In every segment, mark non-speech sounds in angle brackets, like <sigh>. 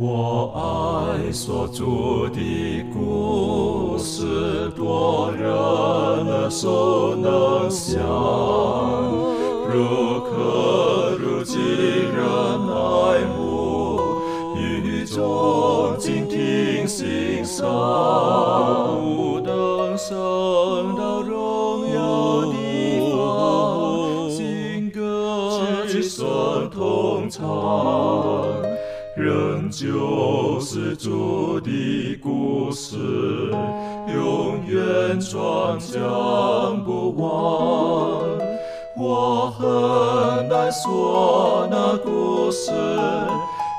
我爱所著的故事，多人耳熟能想，主的故事，永远传讲不完。我很难说那故事，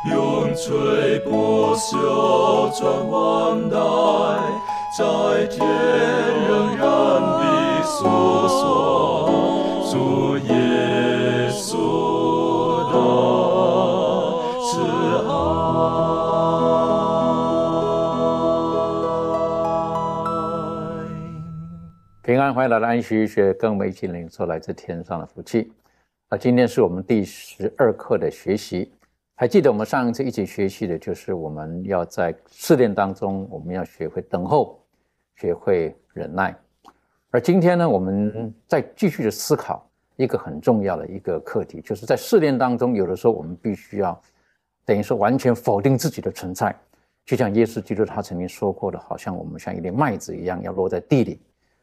永垂不朽传万代，在天仍然的诉说主耶安，欢迎来到安息学，跟我们一起领受来自天上的福气。啊，今天是我们第十二课的学习。还记得我们上一次一起学习的，就是我们要在试炼当中，我们要学会等候，学会忍耐。而今天呢，我们再继续的思考一个很重要的一个课题，就是在试炼当中，有的时候我们必须要等于说完全否定自己的存在，就像耶稣基督他曾经说过的，好像我们像一粒麦子一样要落在地里。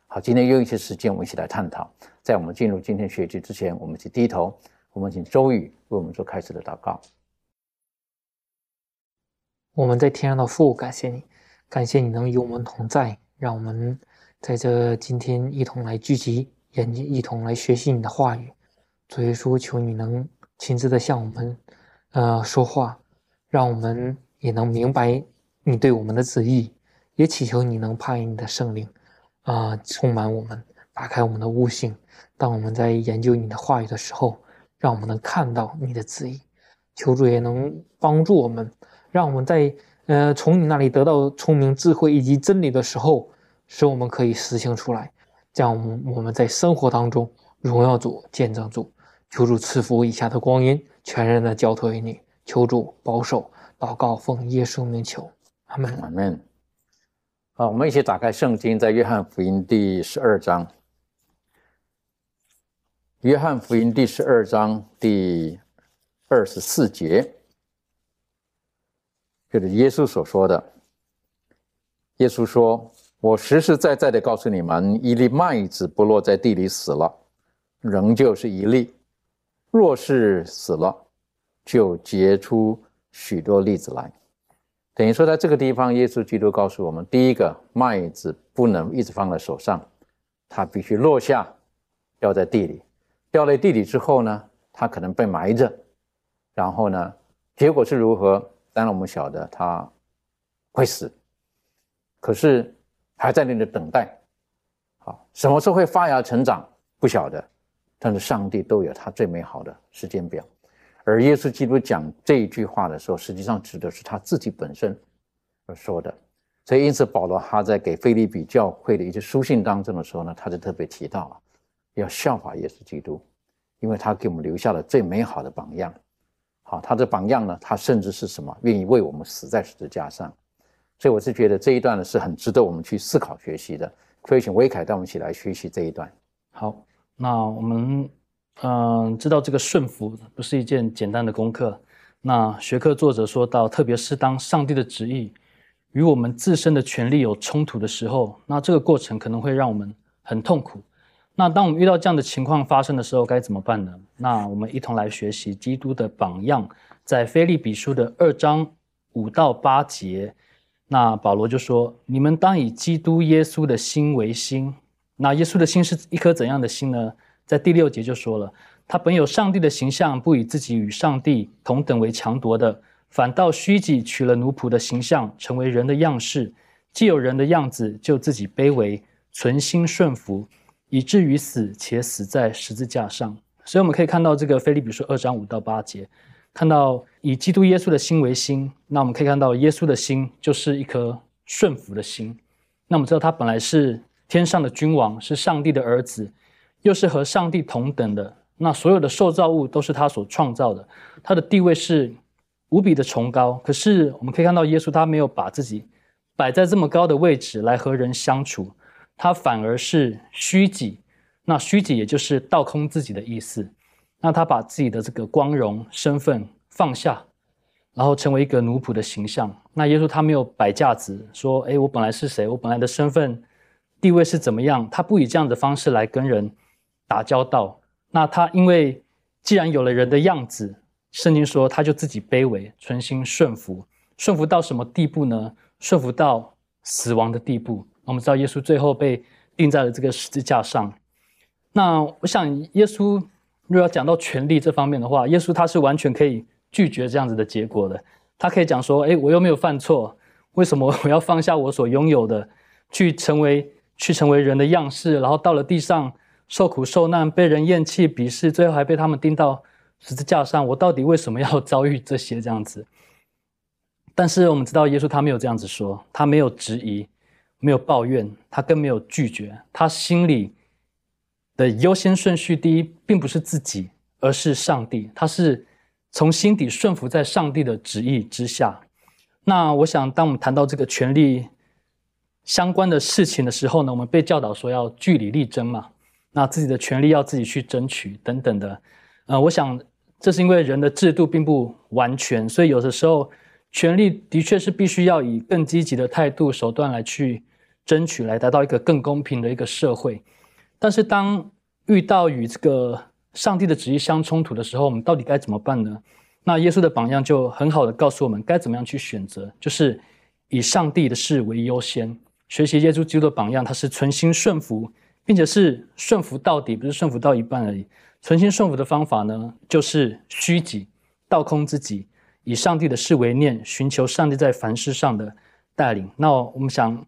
好，今天用一些时间，我们一起来探讨。在我们进入今天学习之前，我们一起低头，我们请周宇为我们做开始的祷告。我们在天上的父，感谢你，感谢你能与我们同在，让我们在这今天一同来聚集，研究，一同来学习你的话语。主耶稣，求你能亲自的向我们，呃，说话，让我们也能明白你对我们的旨意，也祈求你能派你的圣灵，啊、充满我们，打开我们的悟性。当我们在研究你的话语的时候，让我们能看到你的旨意。求主也能帮助我们，让我们在呃从你那里得到聪明、智慧以及真理的时候，使我们可以实行出来，这样我们我们在生活当中荣耀主、见证主。求主赐福以下的光阴，全然的交托于你。求主保守，祷告奉耶稣名求，阿门。阿门。好，我们一起打开圣经，在约翰福音第十二章。约翰福音第十二章第二十四节，就是耶稣所说的。耶稣说：“我实实在在的告诉你们，一粒麦子不落在地里死了，仍旧是一粒；若是死了，就结出许多粒子来。”等于说，在这个地方，耶稣基督告诉我们：第一个，麦子不能一直放在手上，它必须落下，掉在地里。掉在地里之后呢，它可能被埋着，然后呢，结果是如何？当然我们晓得它会死，可是还在那里等待。好，什么时候会发芽成长？不晓得，但是上帝都有他最美好的时间表。而耶稣基督讲这一句话的时候，实际上指的是他自己本身而说的。所以，因此保罗他在给菲利比教会的一些书信当中的时候呢，他就特别提到啊，要效法耶稣基督，因为他给我们留下了最美好的榜样。好，他的榜样呢，他甚至是什么？愿意为我们死在十字架上。所以，我是觉得这一段呢是很值得我们去思考学习的。可以请威凯带我们一起来学习这一段。好，那我们嗯、知道这个顺服不是一件简单的功课。那学科作者说到，特别是当上帝的旨意与我们自身的权利有冲突的时候，那这个过程可能会让我们很痛苦。那当我们遇到这样的情况发生的时候，该怎么办呢？那我们一同来学习基督的榜样，在腓立比书的二章五到八节，那保罗就说：“你们当以基督耶稣的心为心。”那耶稣的心是一颗怎样的心呢？在第六节就说了，他本有上帝的形象，不以自己与上帝同等为强夺的，反倒虚己，取了奴仆的形象，成为人的样式。既有人的样子，就自己卑微，存心顺服，以至于死，且死在十字架上。所以我们可以看到这个腓利比书二章五到八节，看到以基督耶稣的心为心。那我们可以看到耶稣的心就是一颗顺服的心。那我们知道他本来是天上的君王，是上帝的儿子，又是和上帝同等的。那所有的受造物都是他所创造的，他的地位是无比的崇高。可是我们可以看到，耶稣他没有把自己摆在这么高的位置来和人相处，他反而是虚己。那虚己也就是倒空自己的意思。那他把自己的这个光荣身份放下，然后成为一个奴仆的形象。那耶稣他没有摆架子说：“哎，我本来是谁？我本来的身份地位是怎么样？”他不以这样的方式来跟人打交道。那他因为既然有了人的样子，圣经说他就自己卑微，存心顺服，顺服到什么地步呢？顺服到死亡的地步。我们知道耶稣最后被钉在了这个十字架上。那我想，耶稣如果要讲到权力这方面的话，耶稣他是完全可以拒绝这样子的结果的。他可以讲说：“哎，我又没有犯错，为什么我要放下我所拥有的，去成为去成为人的样式，然后到了地上受苦受难，被人厌弃鄙视，最后还被他们钉到十字架上？我到底为什么要遭遇这些这样子？”但是我们知道，耶稣他没有这样子说，他没有质疑，没有抱怨，他更没有拒绝，他心里。的优先顺序，第一并不是自己，而是上帝。他是从心底顺服在上帝的旨意之下。那我想，当我们谈到这个权利相关的事情的时候呢，我们被教导说要据理力争嘛，那自己的权利要自己去争取等等的。呃，我想这是因为人的制度并不完全，所以有的时候权利的确是必须要以更积极的态度手段来去争取，来达到一个更公平的一个社会。但是当遇到与这个上帝的旨意相冲突的时候，我们到底该怎么办呢？那耶稣的榜样就很好的告诉我们该怎么样去选择，就是以上帝的事为优先，学习耶稣基督的榜样，他是存心顺服，并且是顺服到底，不是顺服到一半而已。存心顺服的方法呢，就是虚己，倒空自己，以上帝的事为念，寻求上帝在凡事上的带领。那我们想。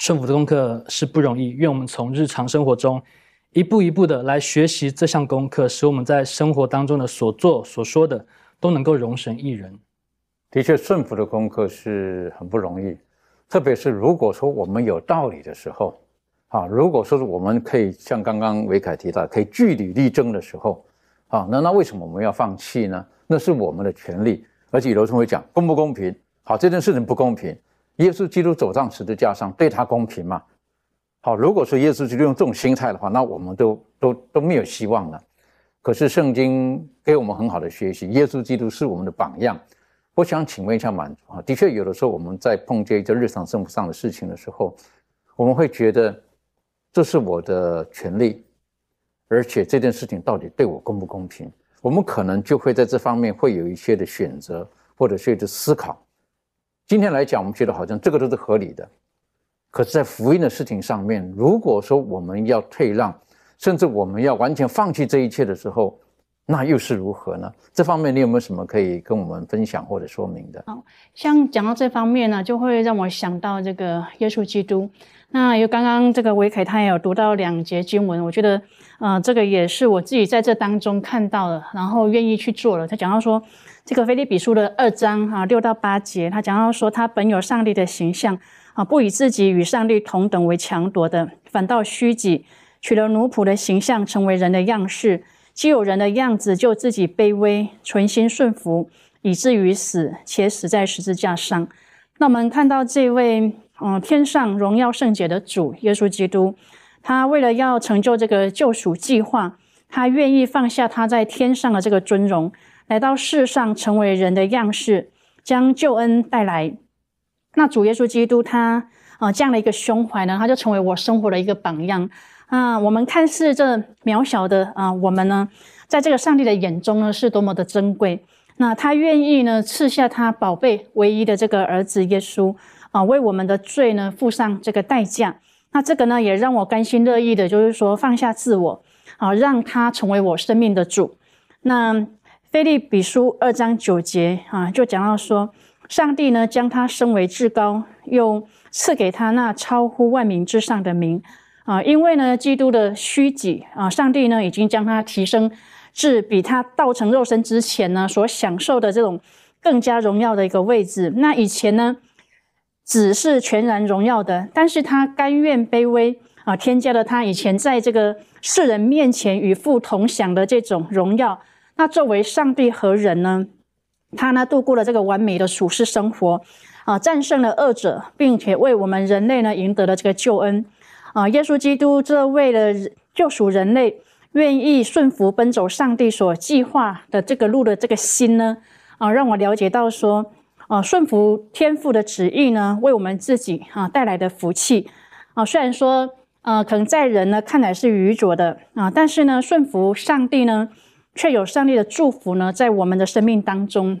顺服的功课是不容易，愿我们从日常生活中一步一步的来学习这项功课，使我们在生活当中的所做所说的都能够容神一人。的确，顺服的功课是很不容易，特别是如果说我们有道理的时候，啊，如果说是我们可以像刚刚维凯提到，可以据理力争的时候，啊，那那为什么我们要放弃呢？那是我们的权利，而且有时候会讲公不公平？好，这件事情不公平。耶稣基督走上十字架上，对他公平吗？好，如果说耶稣基督用这种心态的话，那我们都都都没有希望了。可是圣经给我们很好的学习，耶稣基督是我们的榜样。我想请问一下满足啊，的确有的时候我们在碰见一些日常生活上的事情的时候，我们会觉得这是我的权利，而且这件事情到底对我公不公平？我们可能就会在这方面会有一些的选择，或者是一些思考。今天来讲，我们觉得好像这个都是合理的，可是，在福音的事情上面，如果说我们要退让，甚至我们要完全放弃这一切的时候，那又是如何呢？这方面你有没有什么可以跟我们分享或者说明的？好像讲到这方面呢，就会让我想到这个耶稣基督。那有刚刚这个维凯他也有读到两节经文，我觉得，呃，这个也是我自己在这当中看到了，然后愿意去做了。他讲到说。这个腓利比书的二章哈六到八节，他讲到说，他本有上帝的形象啊，不以自己与上帝同等为强夺的，反倒虚己，取了奴仆的形象，成为人的样式。既有人的样子，就自己卑微，存心顺服，以至于死，且死在十字架上。那我们看到这位嗯天上荣耀圣洁的主耶稣基督，他为了要成就这个救赎计划，他愿意放下他在天上的这个尊荣。来到世上，成为人的样式，将救恩带来。那主耶稣基督他啊这样的一个胸怀呢，他就成为我生活的一个榜样啊。我们看似这渺小的啊，我们呢，在这个上帝的眼中呢，是多么的珍贵。那他愿意呢赐下他宝贝唯一的这个儿子耶稣啊，为我们的罪呢付上这个代价。那这个呢，也让我甘心乐意的，就是说放下自我啊，让他成为我生命的主。那。菲利比书二章九节啊，就讲到说，上帝呢将他升为至高，又赐给他那超乎万民之上的名啊，因为呢，基督的虚己啊，上帝呢已经将他提升至比他道成肉身之前呢所享受的这种更加荣耀的一个位置。那以前呢，只是全然荣耀的，但是他甘愿卑微啊，添加了他以前在这个世人面前与父同享的这种荣耀。那作为上帝和人呢，他呢度过了这个完美的属世生活，啊，战胜了恶者，并且为我们人类呢赢得了这个救恩。啊，耶稣基督这为了救赎人类，愿意顺服奔走上帝所计划的这个路的这个心呢，啊，让我了解到说，啊，顺服天父的旨意呢，为我们自己啊带来的福气。啊，虽然说，呃，可能在人呢看来是愚拙的啊，但是呢，顺服上帝呢，却有上帝的祝福呢，在我们的生命当中。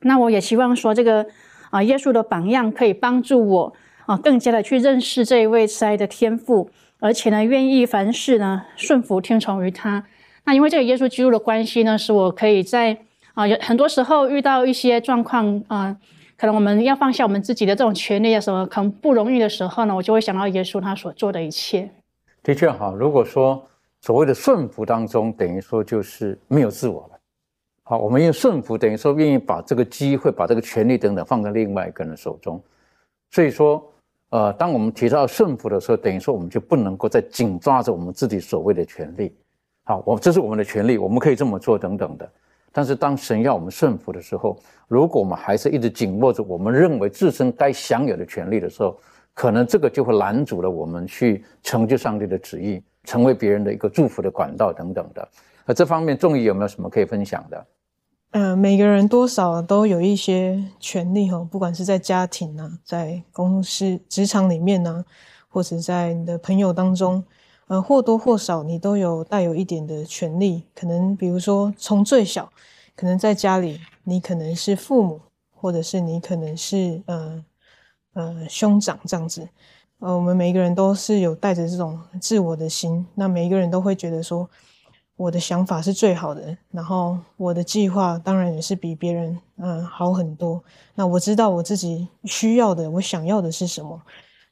那我也希望说，这个啊，耶稣的榜样可以帮助我啊，更加的去认识这一位慈爱的天父，而且呢，愿意凡事呢顺服听从于他。那因为这个耶稣基督的关系呢，使我可以在啊，有很多时候遇到一些状况啊。可能我们要放下我们自己的这种权利啊，什么可能不容易的时候呢，我就会想到耶稣他所做的一切。的确哈，如果说所谓的顺服当中，等于说就是没有自我了。好，我们用顺服，等于说愿意把这个机会、把这个权利等等放在另外一个人手中。所以说，呃，当我们提到顺服的时候，等于说我们就不能够再紧抓着我们自己所谓的权利。好，我这是我们的权利，我们可以这么做等等的。但是当神要我们顺服的时候，如果我们还是一直紧握着我们认为自身该享有的权利的时候，可能这个就会拦阻了我们去成就上帝的旨意，成为别人的一个祝福的管道等等的。那这方面，仲义有没有什么可以分享的？嗯，每个人多少都有一些权利哈，不管是在家庭啊，在公司、职场里面呢，或者在你的朋友当中。呃，或多或少你都有带有一点的权利，可能比如说从最小，可能在家里你可能是父母，或者是你可能是呃呃兄长这样子。呃，我们每一个人都是有带着这种自我的心，那每一个人都会觉得说，我的想法是最好的，然后我的计划当然也是比别人嗯好很多。那我知道我自己需要的，我想要的是什么。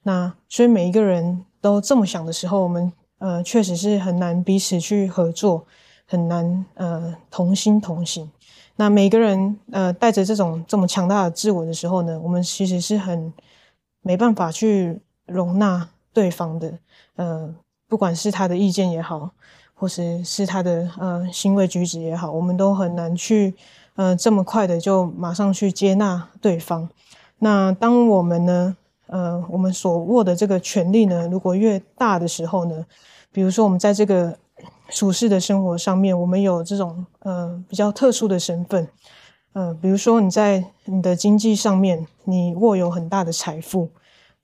那所以每一个人都这么想的时候，我们。呃，确实是很难彼此去合作，很难呃同心同行。那每个人呃带着这种这么强大的自我的时候呢，我们其实是很没办法去容纳对方的。呃，不管是他的意见也好，或是是他的呃行为举止也好，我们都很难去呃这么快的就马上去接纳对方。那当我们呢？呃，我们所握的这个权利呢，如果越大的时候呢，比如说我们在这个俗世的生活上面，我们有这种呃比较特殊的身份，呃，比如说你在你的经济上面，你握有很大的财富，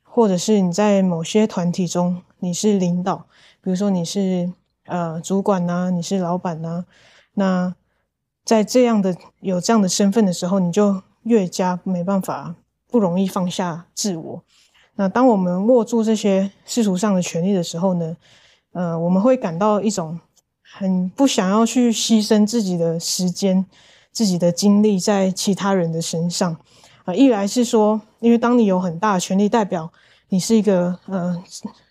或者是你在某些团体中你是领导，比如说你是呃主管呐，你是老板呐，那在这样的有这样的身份的时候，你就越加没办法。不容易放下自我。那当我们握住这些世俗上的权利的时候呢？呃，我们会感到一种很不想要去牺牲自己的时间、自己的精力在其他人的身上。啊，一来是说，因为当你有很大的权利，代表你是一个呃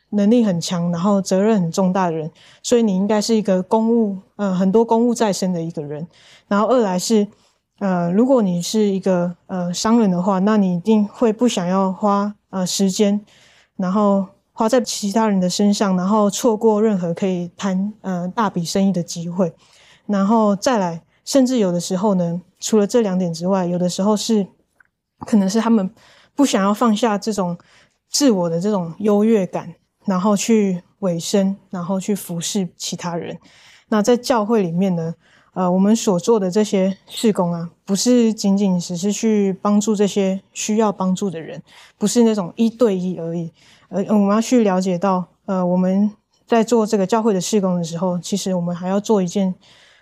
能力很强，然后责任很重大的人，所以你应该是一个公务呃很多公务在身的一个人。然后二来是。呃，如果你是一个呃商人的话，那你一定会不想要花呃时间，然后花在其他人的身上，然后错过任何可以谈呃大笔生意的机会，然后再来，甚至有的时候呢，除了这两点之外，有的时候是可能是他们不想要放下这种自我的这种优越感，然后去委身，然后去服侍其他人。那在教会里面呢？呃，我们所做的这些事工啊，不是仅仅只是去帮助这些需要帮助的人，不是那种一对一而已。呃，我们要去了解到，呃，我们在做这个教会的事工的时候，其实我们还要做一件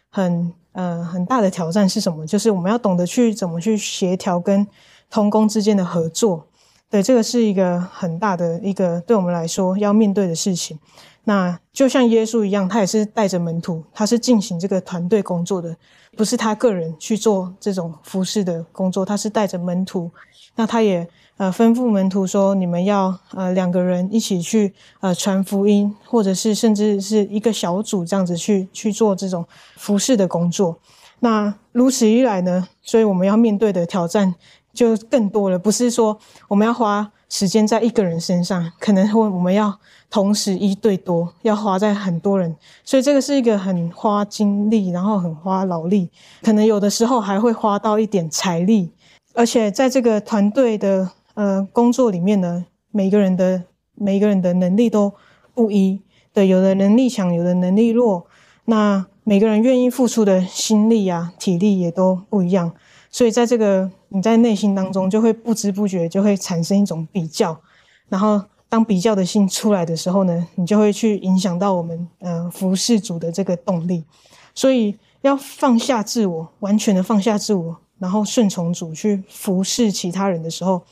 很呃很大的挑战是什么？就是我们要懂得去怎么去协调跟同工之间的合作。对，这个是一个很大的一个对我们来说要面对的事情。那就像耶稣一样，他也是带着门徒，他是进行这个团队工作的，不是他个人去做这种服饰的工作，他是带着门徒。那他也呃吩咐门徒说，你们要呃两个人一起去呃传福音，或者是甚至是一个小组这样子去去做这种服饰的工作。那如此一来呢，所以我们要面对的挑战就更多了，不是说我们要花。时间在一个人身上，可能会我们要同时一对多，要花在很多人，所以这个是一个很花精力，然后很花劳力，可能有的时候还会花到一点财力，而且在这个团队的呃工作里面呢，每个人的每个人的能力都不一，对，有的能力强，有的能力弱，那每个人愿意付出的心力啊、体力也都不一样，所以在这个。你在内心当中就会不知不觉就会产生一种比较，然后当比较的心出来的时候呢，你就会去影响到我们呃服侍主的这个动力。所以要放下自我，完全的放下自我，然后顺从主去服侍其他人的时候，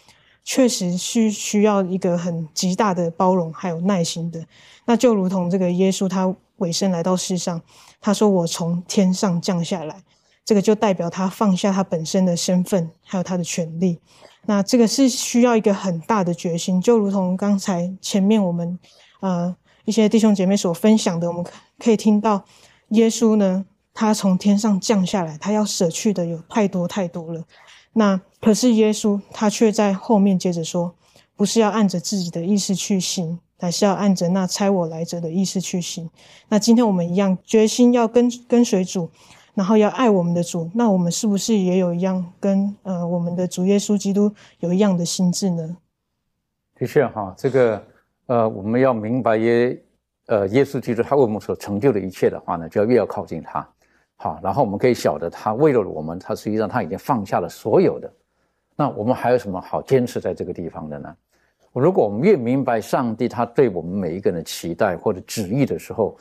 确实需需要一个很极大的包容还有耐心的。那就如同这个耶稣他尾声来到世上，他说：“我从天上降下来。”这个就代表他放下他本身的身份，还有他的权利。那这个是需要一个很大的决心，就如同刚才前面我们呃一些弟兄姐妹所分享的，我们可以听到耶稣呢，他从天上降下来，他要舍去的有太多太多了。那可是耶稣他却在后面接着说，不是要按着自己的意思去行，而是要按着那差我来者的意思去行。那今天我们一样决心要跟跟随主。然后要爱我们的主，那我们是不是也有一样跟呃我们的主耶稣基督有一样的心智呢？的确哈，这个呃我们要明白耶呃耶稣基督他为我们所成就的一切的话呢，就要越要靠近他。好，然后我们可以晓得他为了我们，他实际上他已经放下了所有的。那我们还有什么好坚持在这个地方的呢？如果我们越明白上帝他对我们每一个人的期待或者旨意的时候，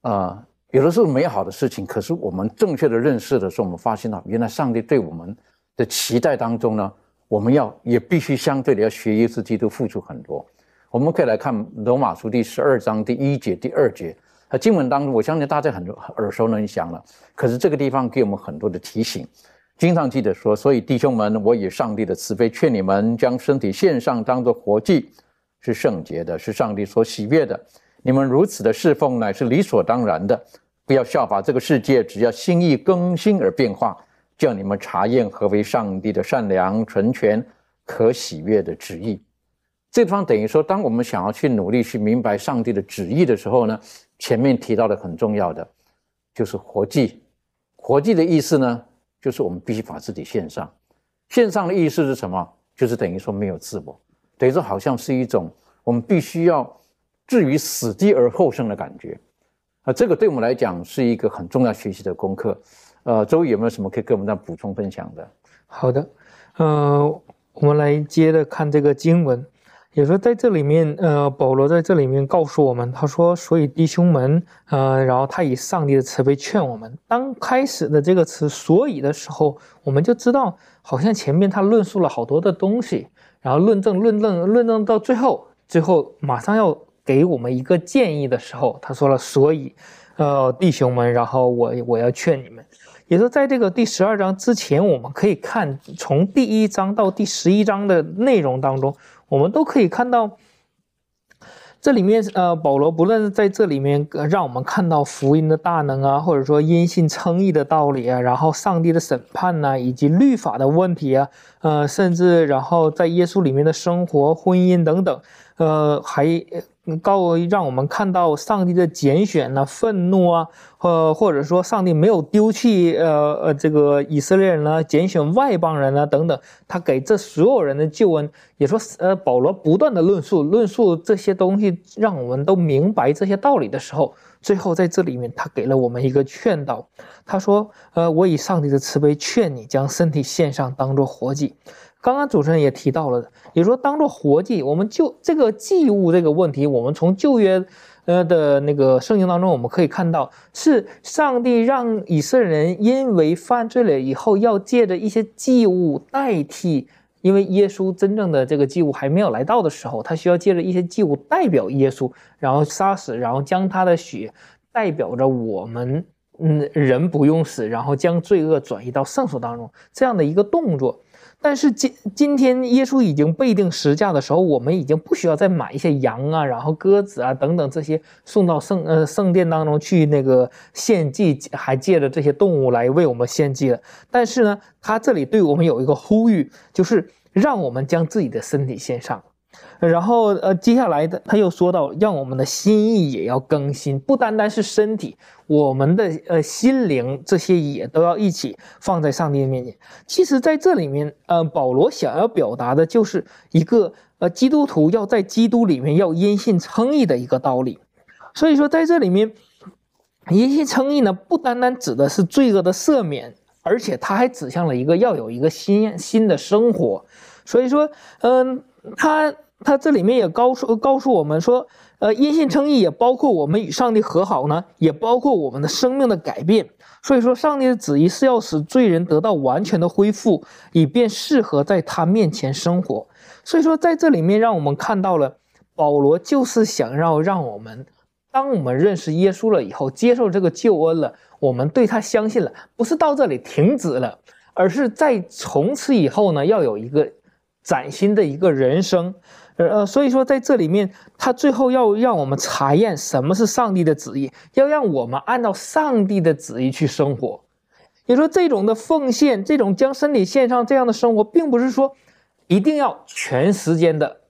啊。有的时候美好的事情，可是我们正确的认识的时候，我们发现到原来上帝对我们的期待当中呢，我们要也必须相对的要学耶稣基督付出很多。我们可以来看罗马书第十二章第一节、第二节，它经文当中，我相信大家很多耳熟能详了。可是这个地方给我们很多的提醒。经常记得说，所以弟兄们，我以上帝的慈悲劝你们，将身体献上，当作活祭，是圣洁的，是上帝所喜悦的。你们如此的侍奉乃是理所当然的，不要效法这个世界，只要心意更新而变化，叫你们查验何为上帝的善良、纯全、可喜悦的旨意。这地方等于说，当我们想要去努力去明白上帝的旨意的时候呢，前面提到的很重要的就是活祭。活祭的意思呢，就是我们必须把自己献上。献上的意思是什么？就是等于说没有自我，等于说好像是一种我们必须要。至于死地而后生的感觉，啊，这个对我们来讲是一个很重要学习的功课。呃，周宇有没有什么可以跟我们再补充分享的？好的，呃，我们来接着看这个经文，也说在这里面，呃，保罗在这里面告诉我们，他说：“所以弟兄们，呃，然后他以上帝的慈悲劝我们。”当开始的这个词“所以”的时候，我们就知道，好像前面他论述了好多的东西，然后论证、论证、论证到最后，最后马上要。给我们一个建议的时候，他说了，所以，呃，弟兄们，然后我我要劝你们，也是在这个第十二章之前，我们可以看从第一章到第十一章的内容当中，我们都可以看到，这里面呃，保罗不论是在这里面让我们看到福音的大能啊，或者说因信称义的道理啊，然后上帝的审判呐，以及律法的问题啊，呃，甚至然后在耶稣里面的生活、婚姻等等，呃，还。告让我们看到上帝的拣选呢，愤怒啊，呃，或者说上帝没有丢弃呃呃这个以色列人呢，拣选外邦人啊等等，他给这所有人的救恩，也说呃保罗不断的论述论述这些东西，让我们都明白这些道理的时候，最后在这里面他给了我们一个劝导，他说呃我以上帝的慈悲劝你将身体献上当做活祭。刚刚主持人也提到了，也说当做活祭，我们就这个祭物这个问题，我们从旧约呃的那个圣经当中，我们可以看到，是上帝让以色列人因为犯罪了以后，要借着一些祭物代替，因为耶稣真正的这个祭物还没有来到的时候，他需要借着一些祭物代表耶稣，然后杀死，然后将他的血代表着我们，嗯，人不用死，然后将罪恶转移到圣所当中这样的一个动作。但是今今天耶稣已经被定十架的时候，我们已经不需要再买一些羊啊，然后鸽子啊等等这些送到圣呃圣殿当中去那个献祭，还借着这些动物来为我们献祭了。但是呢，他这里对我们有一个呼吁，就是让我们将自己的身体献上。然后呃，接下来的他又说到，让我们的心意也要更新，不单单是身体，我们的呃心灵这些也都要一起放在上帝的面前。其实，在这里面，呃，保罗想要表达的就是一个呃基督徒要在基督里面要因信称义的一个道理。所以说，在这里面，因信称义呢，不单单指的是罪恶的赦免，而且他还指向了一个要有一个新新的生活。所以说，嗯，他。他这里面也告诉告诉我们说，呃，因信称义也包括我们与上帝和好呢，也包括我们的生命的改变。所以说，上帝的旨意是要使罪人得到完全的恢复，以便适合在他面前生活。所以说，在这里面让我们看到了，保罗就是想要让我们，当我们认识耶稣了以后，接受这个救恩了，我们对他相信了，不是到这里停止了，而是在从此以后呢，要有一个崭新的一个人生。呃，所以说在这里面，他最后要让我们查验什么是上帝的旨意，要让我们按照上帝的旨意去生活。也说这种的奉献，这种将身体献上这样的生活，并不是说一定要全时间的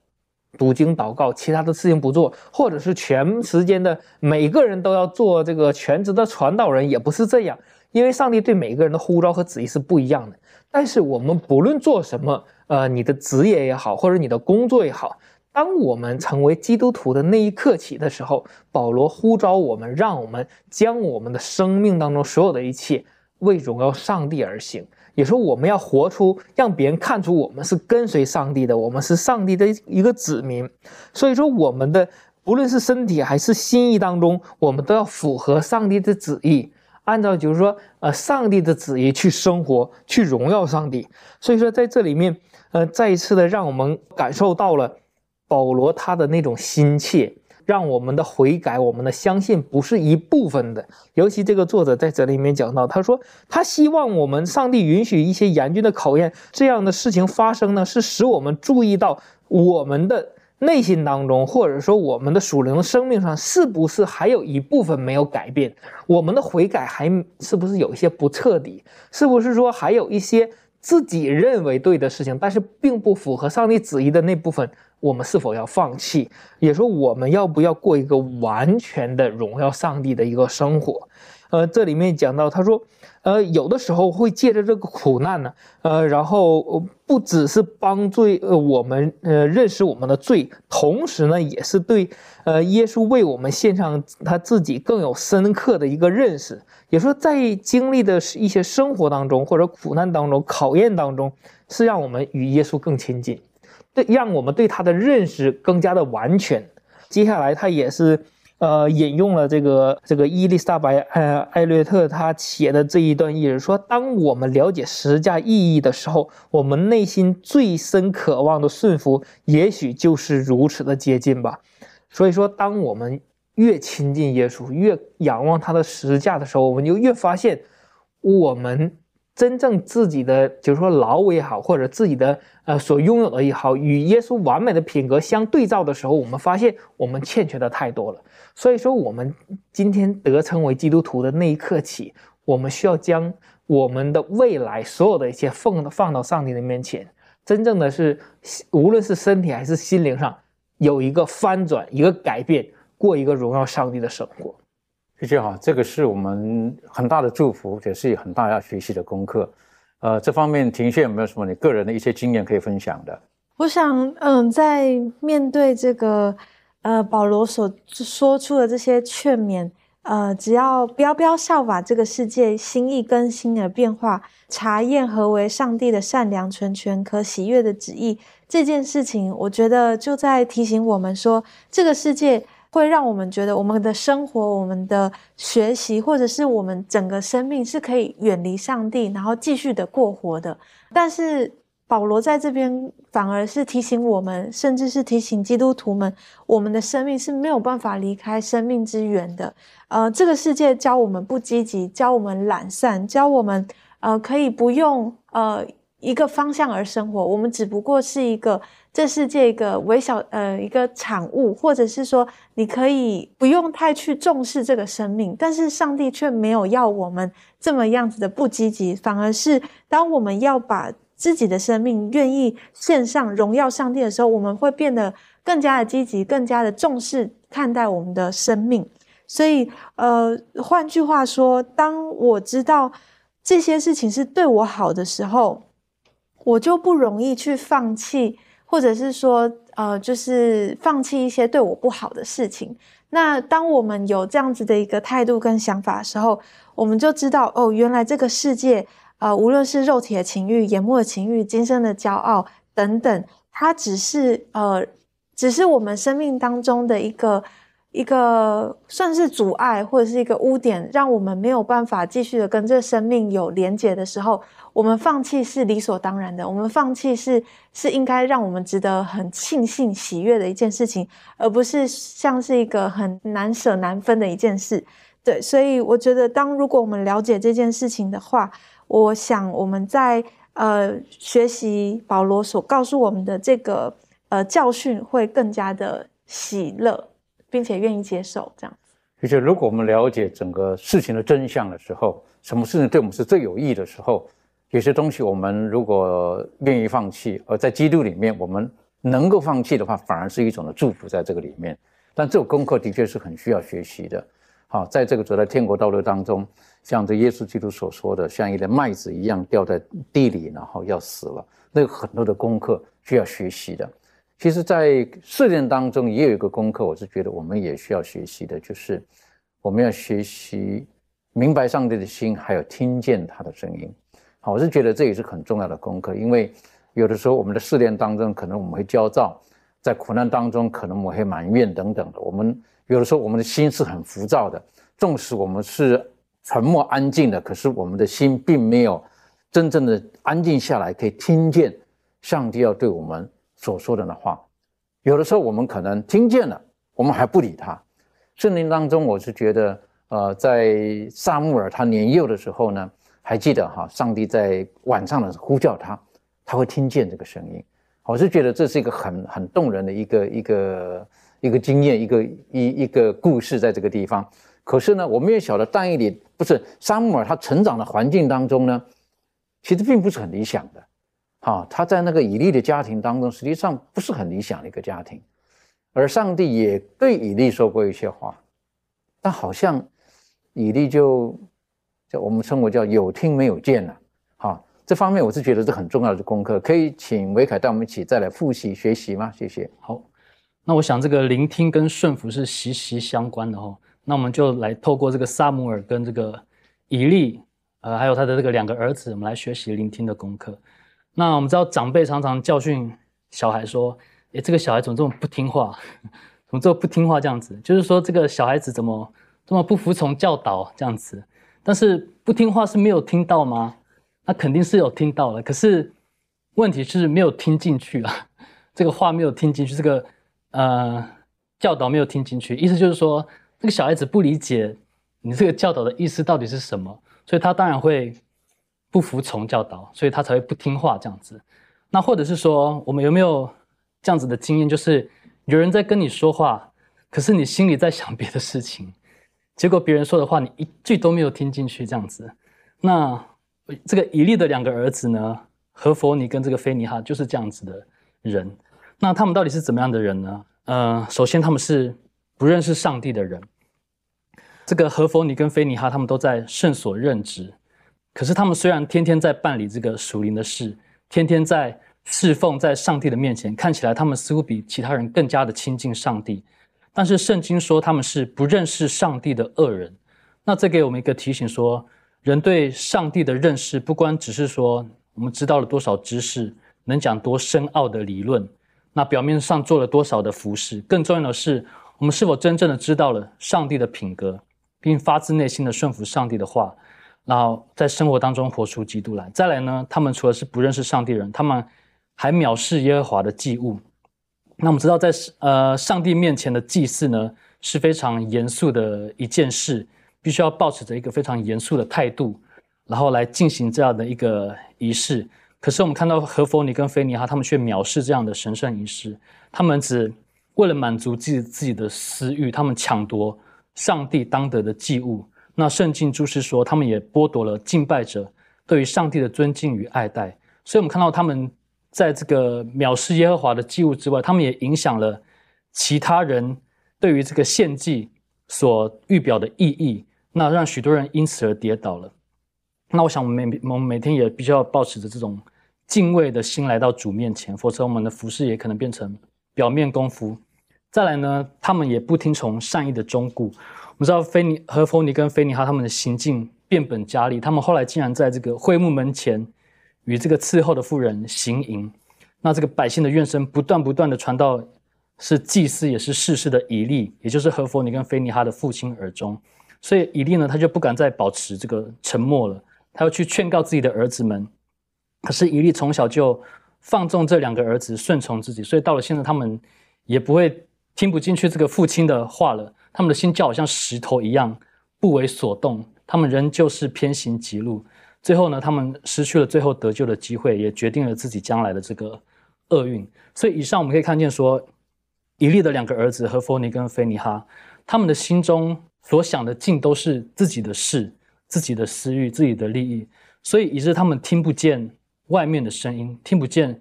读经祷告，其他的事情不做，或者是全时间的每个人都要做这个全职的传道人，也不是这样。因为上帝对每个人的呼召和旨意是不一样的。但是我们不论做什么。呃，你的职业也好，或者你的工作也好，当我们成为基督徒的那一刻起的时候，保罗呼召我们，让我们将我们的生命当中所有的一切为荣耀上帝而行。也说我们要活出，让别人看出我们是跟随上帝的，我们是上帝的一个子民。所以说，我们的不论是身体还是心意当中，我们都要符合上帝的旨意。按照就是说，呃，上帝的旨意去生活，去荣耀上帝。所以说，在这里面，呃，再一次的让我们感受到了保罗他的那种心切，让我们的悔改，我们的相信不是一部分的。尤其这个作者在这里面讲到，他说他希望我们上帝允许一些严峻的考验这样的事情发生呢，是使我们注意到我们的。内心当中，或者说我们的属灵的生命上，是不是还有一部分没有改变？我们的悔改还是不是有一些不彻底？是不是说还有一些自己认为对的事情，但是并不符合上帝旨意的那部分，我们是否要放弃？也说我们要不要过一个完全的荣耀上帝的一个生活？呃，这里面讲到，他说。呃，有的时候会借着这个苦难呢，呃，然后不只是帮助，呃，我们呃认识我们的罪，同时呢，也是对呃耶稣为我们献上他自己更有深刻的一个认识。也说在经历的一些生活当中，或者苦难当中、考验当中，是让我们与耶稣更亲近，对，让我们对他的认识更加的完全。接下来他也是。呃，引用了这个这个伊丽莎白呃艾略特他写的这一段意思，说当我们了解十字架意义的时候，我们内心最深渴望的顺服，也许就是如此的接近吧。所以说，当我们越亲近耶稣，越仰望他的十字架的时候，我们就越发现我们。真正自己的，就是说劳也好，或者自己的呃所拥有的也好，与耶稣完美的品格相对照的时候，我们发现我们欠缺的太多了。所以说，我们今天得称为基督徒的那一刻起，我们需要将我们的未来所有的一切放放到上帝的面前，真正的是，无论是身体还是心灵上，有一个翻转，一个改变，过一个荣耀上帝的生活。的确哈，这个是我们很大的祝福，也是有很大要学习的功课。呃，这方面庭炫有没有什么你个人的一些经验可以分享的？我想，嗯，在面对这个呃保罗所说出的这些劝勉，呃，只要不要不要效法这个世界心意更新而变化，查验何为上帝的善良、纯全、可喜悦的旨意这件事情，我觉得就在提醒我们说，这个世界。会让我们觉得我们的生活、我们的学习，或者是我们整个生命是可以远离上帝，然后继续的过活的。但是保罗在这边反而是提醒我们，甚至是提醒基督徒们，我们的生命是没有办法离开生命之源的。呃，这个世界教我们不积极，教我们懒散，教我们呃可以不用呃一个方向而生活。我们只不过是一个。这是这个微小呃一个产物，或者是说你可以不用太去重视这个生命，但是上帝却没有要我们这么样子的不积极，反而是当我们要把自己的生命，愿意献上荣耀上帝的时候，我们会变得更加的积极，更加的重视看待我们的生命。所以，呃，换句话说，当我知道这些事情是对我好的时候，我就不容易去放弃，或者是说，呃，就是放弃一些对我不好的事情。那当我们有这样子的一个态度跟想法的时候，我们就知道，哦，原来这个世界，呃，无论是肉体的情欲、眼目的情欲、今生的骄傲等等，它只是，呃，只是我们生命当中的一个。一个算是阻碍或者是一个污点，让我们没有办法继续的跟这生命有连结的时候，我们放弃是理所当然的。我们放弃是是应该让我们值得很庆幸喜悦的一件事情，而不是像是一个很难舍难分的一件事。对，所以我觉得，当如果我们了解这件事情的话，我想我们在呃学习保罗所告诉我们的这个呃教训，会更加的喜乐。并且愿意接受这样子，而且如果我们了解整个事情的真相的时候，什么事情对我们是最有益的时候，有些东西我们如果愿意放弃，而在基督里面我们能够放弃的话，反而是一种的祝福在这个里面。但这个功课的确是很需要学习的。好，在这个走在天国道路当中，像这耶稣基督所说的，像一粒麦子一样掉在地里，然后要死了，那个很多的功课需要学习的。其实，在试炼当中也有一个功课，我是觉得我们也需要学习的，就是我们要学习明白上帝的心，还有听见他的声音。我是觉得这也是很重要的功课，因为有的时候我们的试炼当中，可能我们会焦躁，在苦难当中，可能我们会埋怨等等的。我们有的时候我们的心是很浮躁的，纵使我们是沉默安静的，可是我们的心并没有真正的安静下来，可以听见上帝要对我们。所说的那话，有的时候我们可能听见了，我们还不理他。圣经当中，我是觉得，呃，在萨穆尔他年幼的时候呢，还记得哈，上帝在晚上的呼叫他，他会听见这个声音。我是觉得这是一个很很动人的一个一个一个经验，一个一一个故事在这个地方。可是呢，我们也晓得，但以理不是萨穆尔他成长的环境当中呢，其实并不是很理想的。啊，他在那个以利的家庭当中，实际上不是很理想的一个家庭，而上帝也对以利说过一些话，但好像以利就叫我们称为叫有听没有见了。好，这方面我是觉得是很重要的功课，可以请维凯带我们一起再来复习学习吗？谢谢。好，那我想这个聆听跟顺服是息息相关的哦。那我们就来透过这个萨姆尔跟这个以利，呃，还有他的这个两个儿子，我们来学习聆听的功课。那我们知道，长辈常常教训小孩说：“诶，这个小孩怎么这么不听话？<laughs> 怎么这么不听话？这样子，就是说这个小孩子怎么这么不服从教导？这样子。但是不听话是没有听到吗？那肯定是有听到了。可是问题是没有听进去啊，<laughs> 这个话没有听进去，这个呃教导没有听进去。意思就是说，这个小孩子不理解你这个教导的意思到底是什么，所以他当然会。”不服从教导，所以他才会不听话这样子。那或者是说，我们有没有这样子的经验？就是有人在跟你说话，可是你心里在想别的事情，结果别人说的话你一句都没有听进去这样子。那这个以利的两个儿子呢，何佛尼跟这个菲尼哈就是这样子的人。那他们到底是怎么样的人呢？呃，首先他们是不认识上帝的人。这个何佛尼跟菲尼哈他们都在圣所任职。可是他们虽然天天在办理这个属灵的事，天天在侍奉在上帝的面前，看起来他们似乎比其他人更加的亲近上帝，但是圣经说他们是不认识上帝的恶人。那这给我们一个提醒：说人对上帝的认识，不光只是说我们知道了多少知识，能讲多深奥的理论，那表面上做了多少的服饰，更重要的是我们是否真正的知道了上帝的品格，并发自内心的顺服上帝的话。然后在生活当中活出基督来。再来呢，他们除了是不认识上帝人，他们还藐视耶和华的祭物。那我们知道，在呃上帝面前的祭祀呢是非常严肃的一件事，必须要保持着一个非常严肃的态度，然后来进行这样的一个仪式。可是我们看到何佛尼跟菲尼哈，他们却藐视这样的神圣仪式，他们只为了满足自己自己的私欲，他们抢夺上帝当得的祭物。那圣经注释说，他们也剥夺了敬拜者对于上帝的尊敬与爱戴，所以我们看到他们在这个藐视耶和华的祭物之外，他们也影响了其他人对于这个献祭所预表的意义，那让许多人因此而跌倒了。那我想，我们每我们每天也必须要保持着这种敬畏的心来到主面前，否则我们的服饰也可能变成表面功夫。再来呢，他们也不听从善意的忠固。我们知道菲尼和弗尼跟菲尼哈他们的行径变本加厉，他们后来竟然在这个会幕门前与这个伺候的妇人行淫。那这个百姓的怨声不断不断的传到是祭司也是世事的以利，也就是何弗尼跟菲尼哈的父亲耳中。所以以利呢，他就不敢再保持这个沉默了。他要去劝告自己的儿子们，可是以利从小就放纵这两个儿子，顺从自己，所以到了现在，他们也不会听不进去这个父亲的话了。他们的心就好像石头一样不为所动，他们仍旧是偏行极路。最后呢，他们失去了最后得救的机会，也决定了自己将来的这个厄运。所以，以上我们可以看见说，以利的两个儿子和弗尼跟菲尼哈，他们的心中所想的尽都是自己的事。自己的私欲、自己的利益，所以以致他们听不见外面的声音，听不见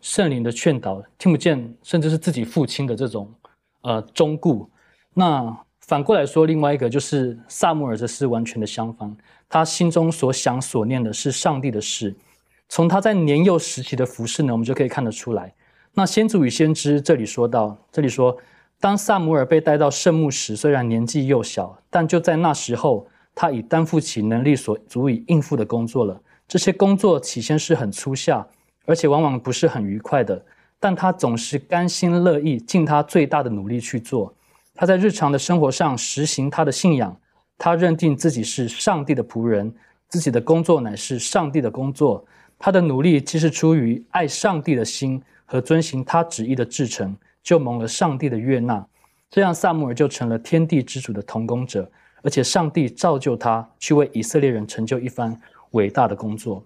圣灵的劝导，听不见甚至是自己父亲的这种呃忠固。那反过来说，另外一个就是萨姆尔，则是完全的相反。他心中所想所念的是上帝的事。从他在年幼时期的服饰呢，我们就可以看得出来。那先祖与先知这里说到，这里说，当萨姆尔被带到圣墓时，虽然年纪幼小，但就在那时候。他已担负起能力所足以应付的工作了。这些工作起先是很粗下，而且往往不是很愉快的，但他总是甘心乐意尽他最大的努力去做。他在日常的生活上实行他的信仰，他认定自己是上帝的仆人，自己的工作乃是上帝的工作。他的努力既是出于爱上帝的心和遵行他旨意的至诚，就蒙了上帝的悦纳。这样，萨姆尔就成了天地之主的同工者。而且上帝造就他去为以色列人成就一番伟大的工作。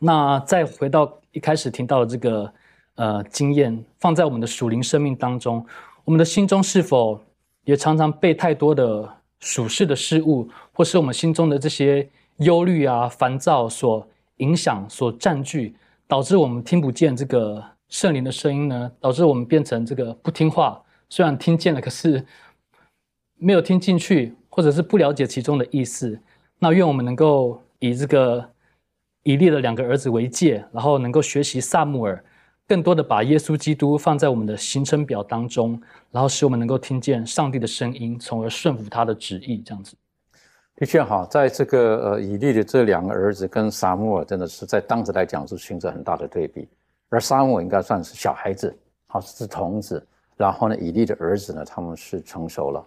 那再回到一开始听到的这个呃经验，放在我们的属灵生命当中，我们的心中是否也常常被太多的属世的事物，或是我们心中的这些忧虑啊、烦躁所影响、所占据，导致我们听不见这个圣灵的声音呢？导致我们变成这个不听话，虽然听见了，可是没有听进去。或者是不了解其中的意思，那愿我们能够以这个以利的两个儿子为戒，然后能够学习萨穆尔，更多的把耶稣基督放在我们的行程表当中，然后使我们能够听见上帝的声音，从而顺服他的旨意。这样子，的确好，在这个呃以利的这两个儿子跟萨穆尔，真的是在当时来讲是形成很大的对比。而萨穆尔应该算是小孩子，好是童子，然后呢，以利的儿子呢，他们是成熟了，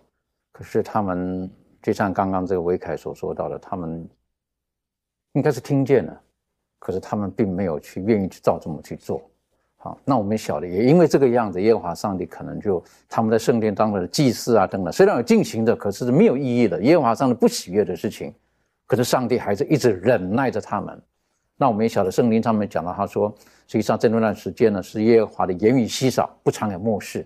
可是他们。就像刚刚这个维凯所说到的，他们应该是听见了，可是他们并没有去愿意去照这么去做。好，那我们晓得，也因为这个样子，耶和华上帝可能就他们在圣殿当中的祭祀啊等等，虽然有进行的，可是是没有意义的。耶和华上帝不喜悦的事情，可是上帝还是一直忍耐着他们。那我们也晓得，圣经上面讲到，他说，实际上这段时间呢，是耶和华的言语稀少，不常有漠视。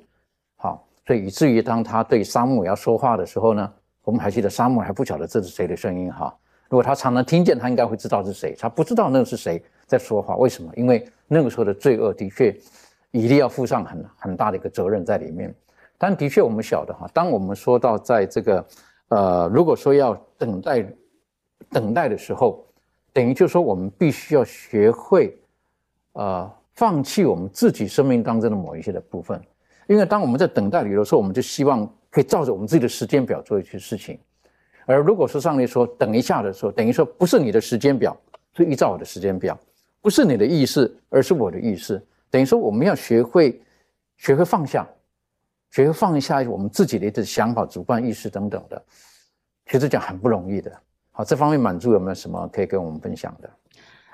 好，所以以至于当他对沙漠要说话的时候呢。我们还记得沙漠还不晓得这是谁的声音哈。如果他常常听见，他应该会知道是谁。他不知道那是谁在说话，为什么？因为那个时候的罪恶的确，一定要负上很很大的一个责任在里面。但的确，我们晓得哈，当我们说到在这个呃，如果说要等待等待的时候，等于就说我们必须要学会呃放弃我们自己生命当中的某一些的部分，因为当我们在等待里的时候，我们就希望。可以照着我们自己的时间表做一些事情，而如果说上帝说等一下的时候，等于说不是你的时间表，是依照我的时间表，不是你的意思，而是我的意思。等于说我们要学会学会放下，学会放下我们自己的一些想法、主观意识等等的，其实讲很不容易的。好，这方面满足有没有什么可以跟我们分享的？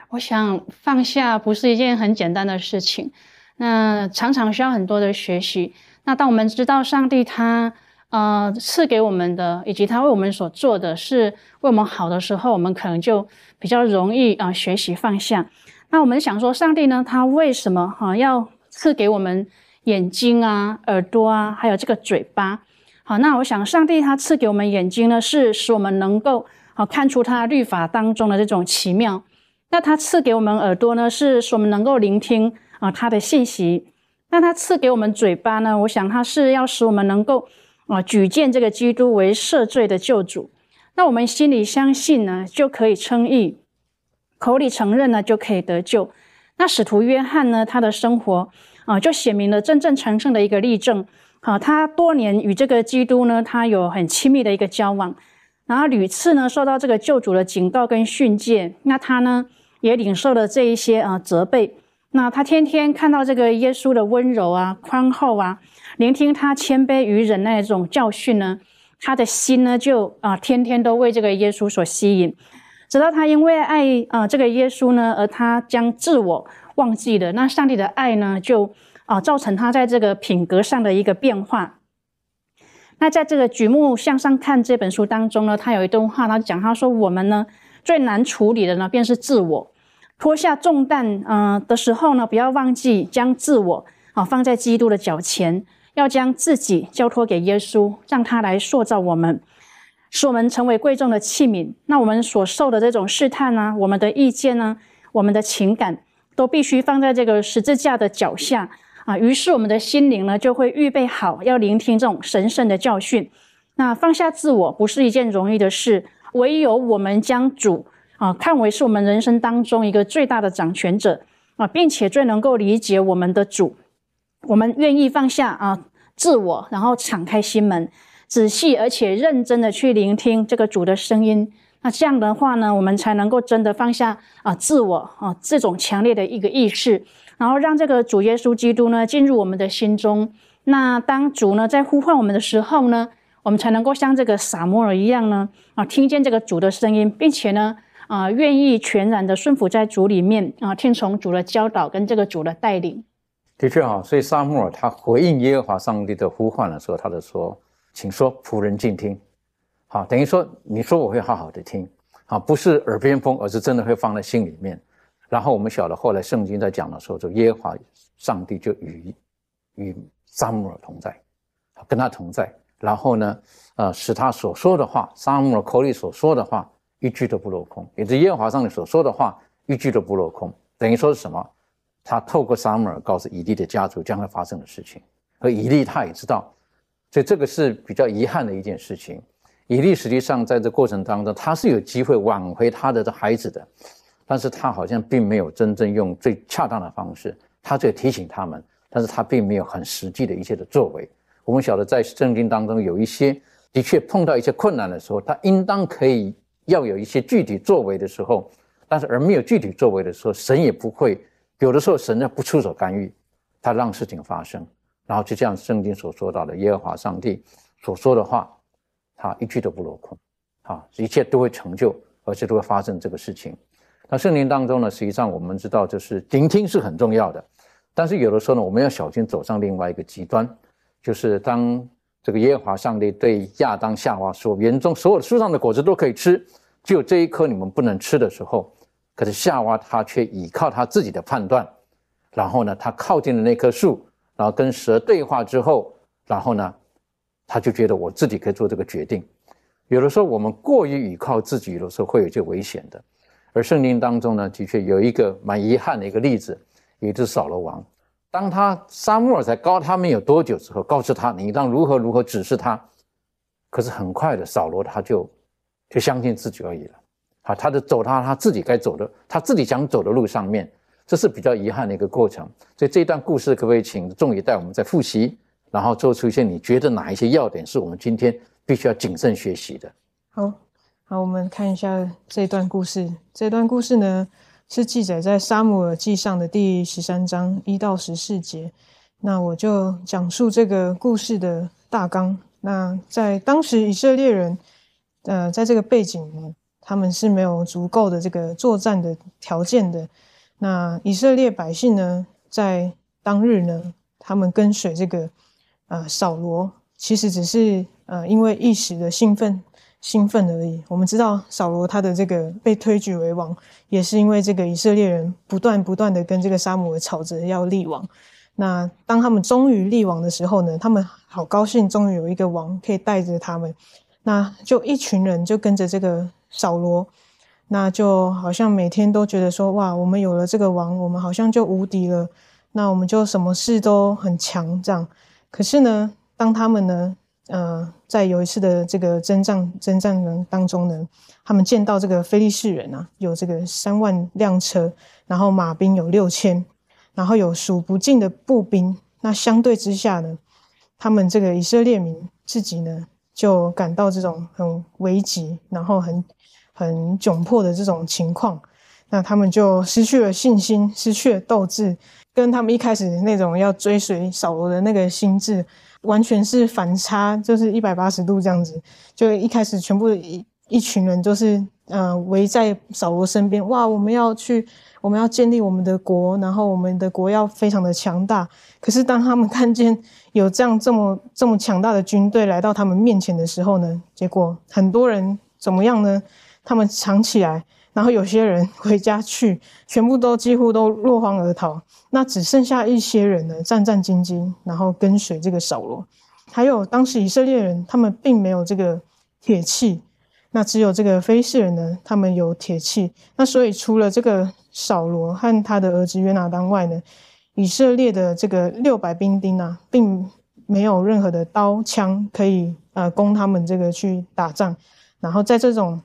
我想放下不是一件很简单的事情，那常常需要很多的学习。那当我们知道上帝他。呃，赐给我们的，以及他为我们所做的是为我们好的时候，我们可能就比较容易啊学习放下。那我们想说，上帝呢，他为什么哈要赐给我们眼睛啊、耳朵啊，还有这个嘴巴？好，那我想，上帝他赐给我们眼睛呢，是使我们能够好看出他律法当中的这种奇妙。那他赐给我们耳朵呢，是使我们能够聆听啊他的信息。那他赐给我们嘴巴呢，我想他是要使我们能够啊举荐这个基督为赦罪的救主。那我们心里相信呢，就可以称义；口里承认呢，就可以得救。那使徒约翰呢，他的生活啊，就写明了真正成圣的一个例证。好，他多年与这个基督呢，他有很亲密的一个交往，然后屡次呢受到这个救主的警告跟训诫，那他呢也领受了这一些啊责备。那他天天看到这个耶稣的温柔啊、宽厚啊，聆听他谦卑与忍耐的这种教训呢，他的心呢就啊天天都为这个耶稣所吸引，直到他因为爱啊这个耶稣呢，而他将自我忘记了，那上帝的爱呢就。啊，造成他在这个品格上的一个变化。那在这个《举目向上看》这本书当中呢，他有一段话，他讲他说：“我们呢最难处理的呢，便是自我。脱下重担，嗯的时候呢，不要忘记将自我啊放在基督的脚前，要将自己交托给耶稣，让他来塑造我们，使我们成为贵重的器皿。那我们所受的这种试探呢，我们的意见呢，我们的情感，都必须放在这个十字架的脚下。”啊，于是我们的心灵呢，就会预备好要聆听这种神圣的教训。那放下自我不是一件容易的事，唯有我们将主啊看为是我们人生当中一个最大的掌权者啊，并且最能够理解我们的主，我们愿意放下啊自我，然后敞开心门，仔细而且认真的去聆听这个主的声音。那这样的话呢，我们才能够真的放下啊自我啊这种强烈的一个意识。然后让这个主耶稣基督呢进入我们的心中。那当主呢在呼唤我们的时候呢，我们才能够像这个撒摩尔一样呢啊，听见这个主的声音，并且呢啊，愿意全然的顺服在主里面啊，听从主的教导跟这个主的带领。的确啊，所以撒摩尔他回应耶和华上帝的呼唤的时候，他就说：“请说，仆人静听。”好，等于说你说我会好好的听，啊，不是耳边风，而是真的会放在心里面。然后我们晓得，后来圣经在讲的时候，就耶和华上帝就与与撒母耳同在，跟他同在。然后呢，呃，使他所说的话，撒母耳口里所说的话，一句都不落空。也是耶和华上帝所说的话，一句都不落空。等于说是什么？他透过撒母耳告诉以利的家族将会发生的事情，而以利他也知道，所以这个是比较遗憾的一件事情。以利实际上在这过程当中，他是有机会挽回他的这孩子的。但是他好像并没有真正用最恰当的方式，他在提醒他们，但是他并没有很实际的一些的作为。我们晓得在圣经当中有一些的确碰到一些困难的时候，他应当可以要有一些具体作为的时候，但是而没有具体作为的时候，神也不会有的时候神呢不出手干预，他让事情发生，然后就像圣经所说到的耶和华上帝所说的话，他一句都不落空，啊，一切都会成就，而且都会发生这个事情。那圣灵当中呢，实际上我们知道，就是聆听是很重要的，但是有的时候呢，我们要小心走上另外一个极端，就是当这个耶和华上帝对亚当夏娃说：“园中所有的树上的果子都可以吃，只有这一颗你们不能吃的时候。”可是夏娃她却倚靠她自己的判断，然后呢，她靠近了那棵树，然后跟蛇对话之后，然后呢，他就觉得我自己可以做这个决定。有的时候我们过于倚靠自己，有的时候会有些危险的。而圣经当中呢，的确有一个蛮遗憾的一个例子，也就是扫罗王。当他沙漠尔才告他们有多久之后，告诉他你让如何如何指示他，可是很快的扫罗他就就相信自己而已了。好，他就走他他自己该走的，他自己想走的路上面，这是比较遗憾的一个过程。所以这段故事可不可以请仲宇带我们再复习，然后做出一些你觉得哪一些要点是我们今天必须要谨慎学习的？好。好，我们看一下这段故事。这段故事呢，是记载在《沙姆尔记上》的第十三章一到十四节。那我就讲述这个故事的大纲。那在当时，以色列人，呃，在这个背景呢，他们是没有足够的这个作战的条件的。那以色列百姓呢，在当日呢，他们跟随这个呃扫罗，其实只是呃因为一时的兴奋。兴奋而已。我们知道扫罗他的这个被推举为王，也是因为这个以色列人不断不断的跟这个沙姆尔吵着要立王。那当他们终于立王的时候呢，他们好高兴，终于有一个王可以带着他们。那就一群人就跟着这个扫罗。那就好像每天都觉得说，哇，我们有了这个王，我们好像就无敌了，那我们就什么事都很强这样。可是呢，当他们呢，呃，在有一次的这个征战征战呢当中呢，他们见到这个非利士人啊，有这个三万辆车，然后马兵有六千，然后有数不尽的步兵。那相对之下呢，他们这个以色列民自己呢，就感到这种很危急，然后很很窘迫的这种情况，那他们就失去了信心，失去了斗志，跟他们一开始那种要追随扫罗的那个心智，完全是反差，就是一百八十度这样子。就一开始全部一一群人都是呃围在扫罗身边，哇，我们要去。我们要建立我们的国，然后我们的国要非常的强大。可是当他们 <laughs> 看见有这样这么这么强大的军队来到他们面前的时候呢，结果很多人怎么样呢？他们藏起来，然后有些人回家去，全部都几乎都落荒而逃。那只剩下一些人呢，战战兢兢，然后跟随这个扫罗。还有当时以色列人，他们并没有这个铁器。那只有这个非士人呢，他们有铁器。那所以除了这个扫罗和他的儿子约拿当外呢，以色列的这个六百兵丁啊，并没有任何的刀枪可以呃供他们这个去打仗。然后在这种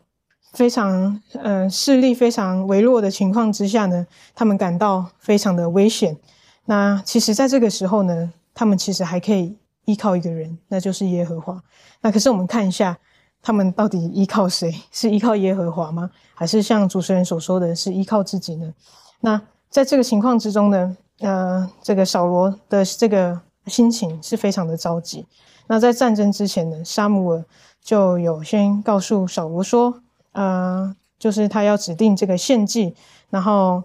非常呃势力非常微弱的情况之下呢，他们感到非常的危险。那其实在这个时候呢，他们其实还可以依靠一个人，那就是耶和华。那可是我们看一下。他们到底依靠谁？是依靠耶和华吗？还是像主持人所说的是依靠自己呢？那在这个情况之中呢，呃，这个扫罗的这个心情是非常的着急。那在战争之前呢，沙姆尔就有先告诉扫罗说，呃，就是他要指定这个献祭，然后，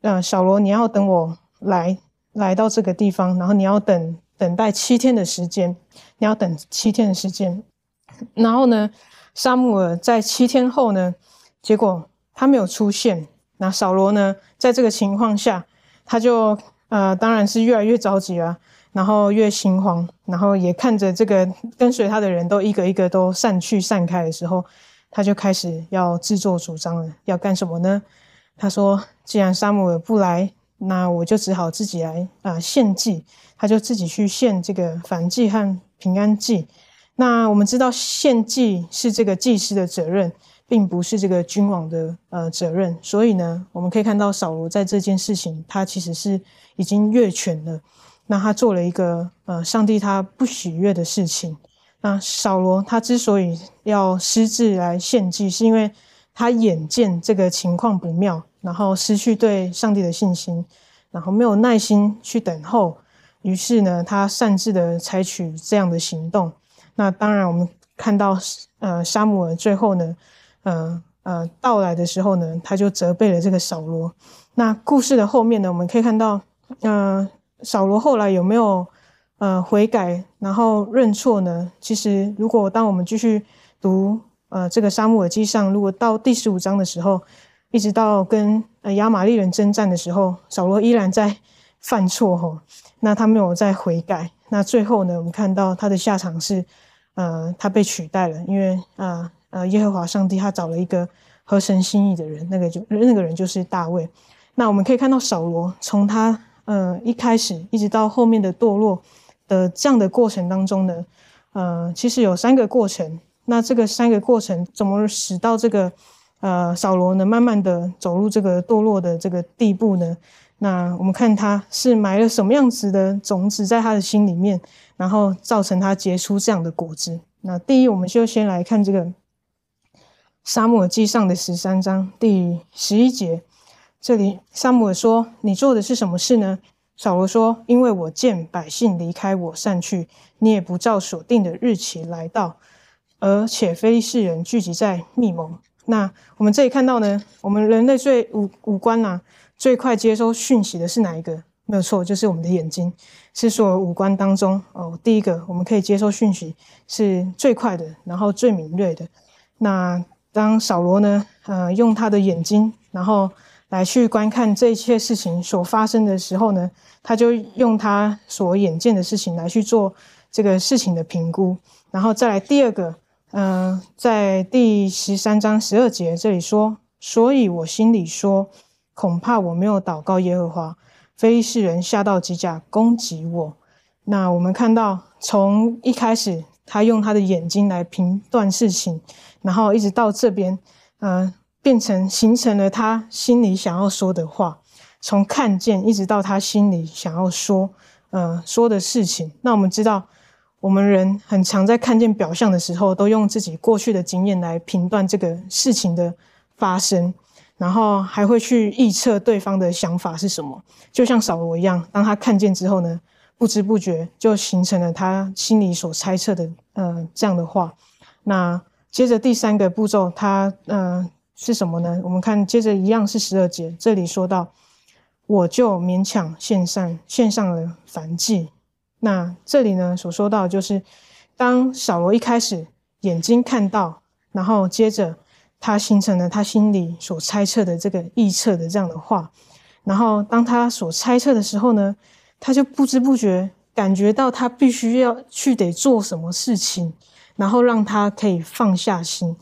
呃，扫罗你要等我来来到这个地方，然后你要等等待七天的时间，你要等七天的时间。然后呢，沙姆尔在七天后呢，结果他没有出现。那扫罗呢，在这个情况下，他就呃，当然是越来越着急啊，然后越心慌，然后也看着这个跟随他的人都一个一个都散去散开的时候，他就开始要自作主张了。要干什么呢？他说：“既然沙姆尔不来，那我就只好自己来啊献祭。”他就自己去献这个反祭和平安祭。那我们知道献祭是这个祭司的责任，并不是这个君王的呃责任。所以呢，我们可以看到扫罗在这件事情，他其实是已经越权了。那他做了一个呃上帝他不喜悦的事情。那扫罗他之所以要私自来献祭，是因为他眼见这个情况不妙，然后失去对上帝的信心，然后没有耐心去等候，于是呢，他擅自的采取这样的行动。那当然，我们看到，呃，沙姆尔最后呢，呃呃到来的时候呢，他就责备了这个扫罗。那故事的后面呢，我们可以看到，呃，扫罗后来有没有呃悔改，然后认错呢？其实，如果当我们继续读呃这个沙漠耳记上，如果到第十五章的时候，一直到跟呃亚玛利人征战的时候，扫罗依然在 <laughs> 犯错吼，那他没有在悔改。那最后呢，我们看到他的下场是。呃，他被取代了，因为啊呃，耶和华上帝他找了一个合神心意的人，那个就那个人就是大卫。那我们可以看到扫罗从他呃一开始一直到后面的堕落的这样的过程当中呢，呃，其实有三个过程。那这个三个过程怎么使到这个呃扫罗呢，慢慢的走入这个堕落的这个地步呢？那我们看他是埋了什么样子的种子在他的心里面。然后造成他结出这样的果子。那第一，我们就先来看这个《沙漠记上》的十三章第十一节。这里，沙姆尔说：“你做的是什么事呢？”扫罗说：“因为我见百姓离开我散去，你也不照所定的日期来到，而且非利士人聚集在密谋。”那我们这里看到呢，我们人类最五五官呐，最快接收讯息的是哪一个？没有错，就是我们的眼睛，是说五官当中哦，第一个我们可以接收讯息是最快的，然后最敏锐的。那当扫罗呢，呃，用他的眼睛，然后来去观看这一切事情所发生的时候呢，他就用他所眼见的事情来去做这个事情的评估。然后再来第二个，嗯，在第十三章十二节这里说，所以我心里说，恐怕我没有祷告耶和华，非利士人下到基甲攻击我。那我们看到，从一开始他用他的眼睛来评断事情，然后一直到这边，呃，变成形成了他心里想要说的话。从看见一直到他心里想要说，呃，说的事情。那我们知道，我们人很常在看见表象的时候，都用自己过去的经验来评断这个事情的发生，然后还会去预测对方的想法是什么。就像扫罗一样，当他看见之后呢，不知不觉就形成了他心里所猜测的，呃，这样的话。那接着第三个步骤，他，呃，是什么呢？我们看，接着一样是十二节，这里说到。我就勉强献上献上了燔祭。那这里呢所说到就是，当扫罗一开始眼睛看到，然后接着他形成了他心里所猜测的这个臆测的这样的话，然后当他所猜测的时候呢，他就不知不觉感觉到他必须要去得做什么事情，然后让他可以放下心。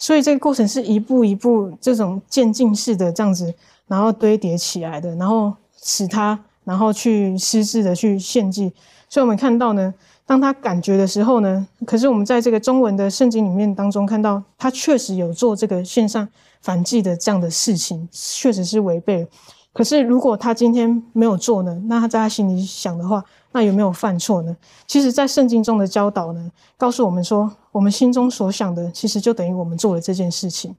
所以这个过程是一步一步这种渐进式的这样子。然后堆叠起来的，然后使他，然后去私自的去献祭。所以，我们看到呢，当他感觉的时候呢，可是我们在这个中文的圣经里面当中看到，他确实有做这个线上反祭的这样的事情，确实是违背。可是，如果他今天没有做呢，那他在他心里想的话，那有没有犯错呢？其实，在圣经中的教导呢，告诉我们说，我们心中所想的，其实就等于我们做了这件事情。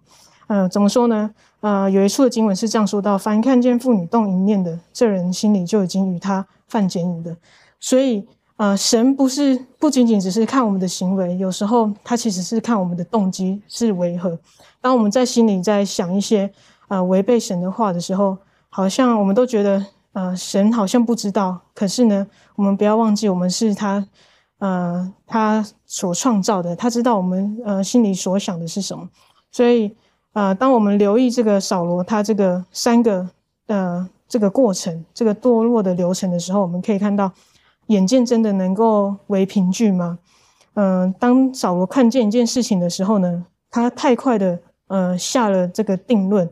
嗯，怎么说呢？呃，有一处的经文是这样说到：凡看见妇女动淫念的，这人心里就已经与他犯奸淫的。所以，呃，神不是不仅仅只是看我们的行为，有时候他其实是看我们的动机是为何。当我们在心里在想一些呃违背神的话的时候，好像我们都觉得呃神好像不知道。可是呢，我们不要忘记，我们是他呃他所创造的，他知道我们呃心里所想的是什么，所以。啊，当我们留意这个扫罗他这个三个呃这个过程，这个堕落的流程的时候，我们可以看到，眼见真的能够为凭据吗？嗯，当扫罗看见一件事情的时候呢，他太快的呃下了这个定论，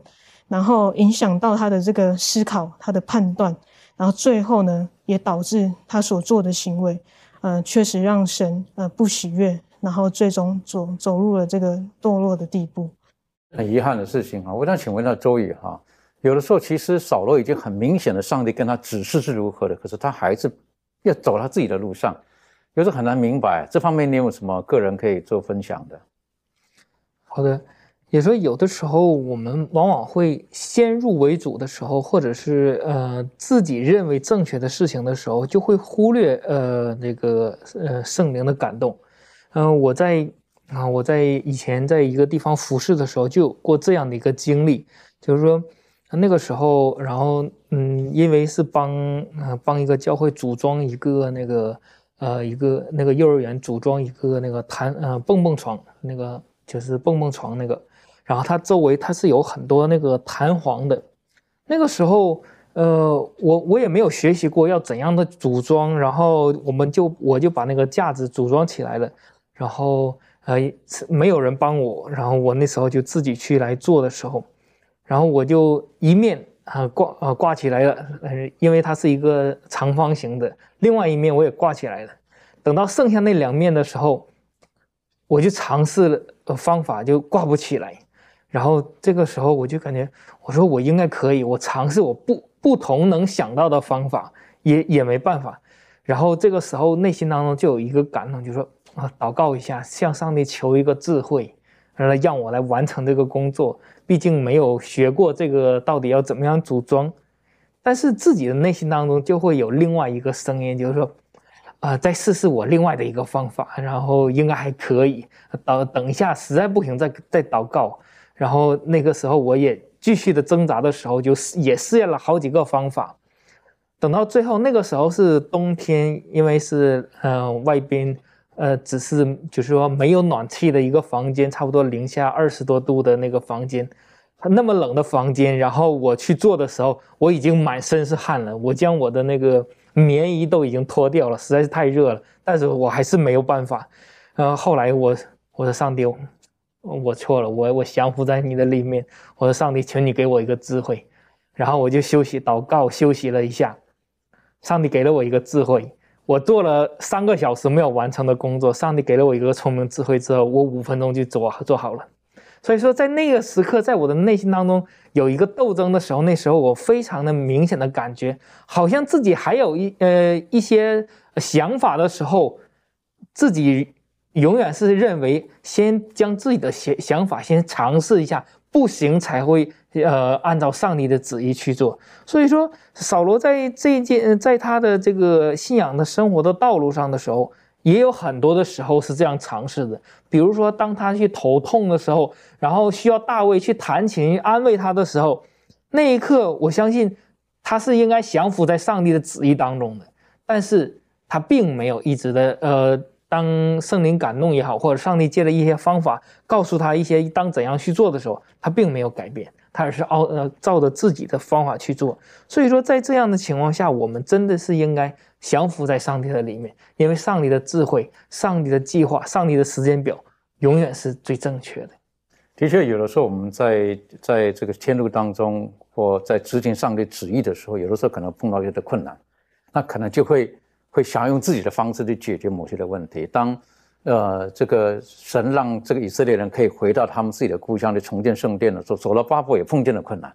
然后影响到他的这个思考、他的判断，然后最后呢，也导致他所做的行为，呃，确实让神呃不喜悦，然后最终走走入了这个堕落的地步。很遗憾的事情啊！我想请问到周宇哈，有的时候其实扫罗已经很明显的，上帝跟他指示是如何的，可是他还是要走他自己的路上，有时候很难明白这方面。你有什么个人可以做分享的？好的，也说有的时候我们往往会先入为主的时候，或者是呃自己认为正确的事情的时候，就会忽略呃那个呃圣灵的感动。嗯，我在。啊，我在以前在一个地方服侍的时候，就有过这样的一个经历，就是说，那个时候，然后，嗯，因为是帮，呃，帮一个教会组装一个那个，呃，一个那个幼儿园组装一个那个弹，呃，蹦蹦床，那个就是蹦蹦床那个，然后它周围它是有很多那个弹簧的，那个时候，呃，我我也没有学习过要怎样的组装，然后我们就我就把那个架子组装起来了，然后。呃，没有人帮我，然后我那时候就自己去来做的时候，然后我就一面啊挂啊挂起来了，呃，因为它是一个长方形的，另外一面我也挂起来了。等到剩下那两面的时候，我就尝试了方法就挂不起来，然后这个时候我就感觉，我说我应该可以，我尝试我不不同能想到的方法也也没办法，然后这个时候内心当中就有一个感动，就说。啊，祷告一下，向上帝求一个智慧，来让我来完成这个工作。毕竟没有学过这个，到底要怎么样组装？但是自己的内心当中就会有另外一个声音，就是说，啊，再试试我另外的一个方法，然后应该还可以。等等一下，实在不行再再祷告。然后那个时候我也继续的挣扎的时候，就也试验了好几个方法。等到最后那个时候是冬天，因为是嗯外边。呃，只是就是说没有暖气的一个房间，差不多零下二十多度的那个房间，那么冷的房间，然后我去做的时候，我已经满身是汗了，我将我的那个棉衣都已经脱掉了，实在是太热了，但是我还是没有办法。呃，后来我我的上帝，我错了，我我降服在你的里面。我说上帝，求你给我一个智慧。然后我就休息祷告，休息了一下。上帝给了我一个智慧，我做了三个小时没有完成的工作，上帝给了我一个聪明智慧之后，我五分钟就做做好了。所以说，在那个时刻，在我的内心当中有一个斗争的时候，那时候我非常的明显的感觉，好像自己还有一呃一些想法的时候，自己永远是认为先将自己的想想法先尝试一下，不行才会。呃，按照上帝的旨意去做。所以说，扫罗在这件，在他的这个信仰的生活的道路上的时候，也有很多的时候是这样尝试的。比如说，当他去头痛的时候，然后需要大卫去弹琴安慰他的时候，那一刻，我相信他是应该降服在上帝的旨意当中的。但是他并没有一直的呃。当圣灵感动也好，或者上帝借了一些方法告诉他一些当怎样去做的时候，他并没有改变，他而是照呃照着自己的方法去做。所以说，在这样的情况下，我们真的是应该降服在上帝的里面，因为上帝的智慧、上帝的计划、上帝的时间表永远是最正确的。的确，有的时候我们在在这个天路当中，或在执行上帝旨意的时候，有的时候可能碰到一些困难，那可能就会。会想用自己的方式去解决某些的问题。当，呃，这个神让这个以色列人可以回到他们自己的故乡去重建圣殿的时候，所罗巴伯也碰见了困难，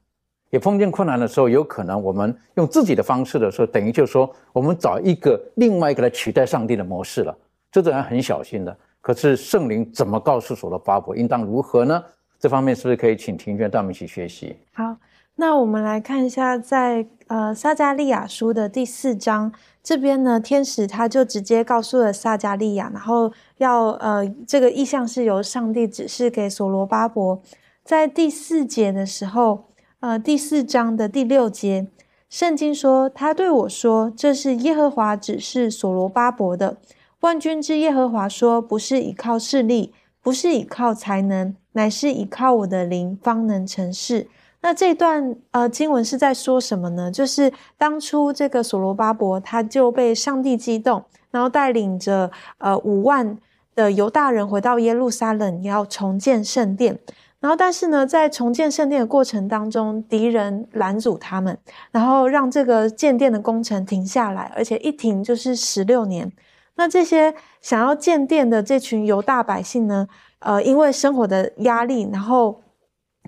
也碰见困难的时候，有可能我们用自己的方式的时候，等于就是说我们找一个另外一个来取代上帝的模式了，这种人很小心的。可是圣灵怎么告诉所罗巴伯应当如何呢？这方面是不是可以请庭娟带我们一起学习？好，那我们来看一下，在呃撒加利亚书的第四章。这边呢，天使他就直接告诉了撒加利亚，然后要呃，这个意象是由上帝指示给所罗巴伯。在第四节的时候，呃，第四章的第六节，圣经说，他对我说：“这是耶和华指示所罗巴伯的。万军之耶和华说，不是依靠势力，不是依靠才能，乃是依靠我的灵，方能成事。”那这段呃经文是在说什么呢？就是当初这个所罗巴伯他就被上帝激动，然后带领着呃五万的犹大人回到耶路撒冷，要重建圣殿。然后但是呢，在重建圣殿的过程当中，敌人拦阻他们，然后让这个建殿的工程停下来，而且一停就是十六年。那这些想要建殿的这群犹大百姓呢，呃，因为生活的压力，然后。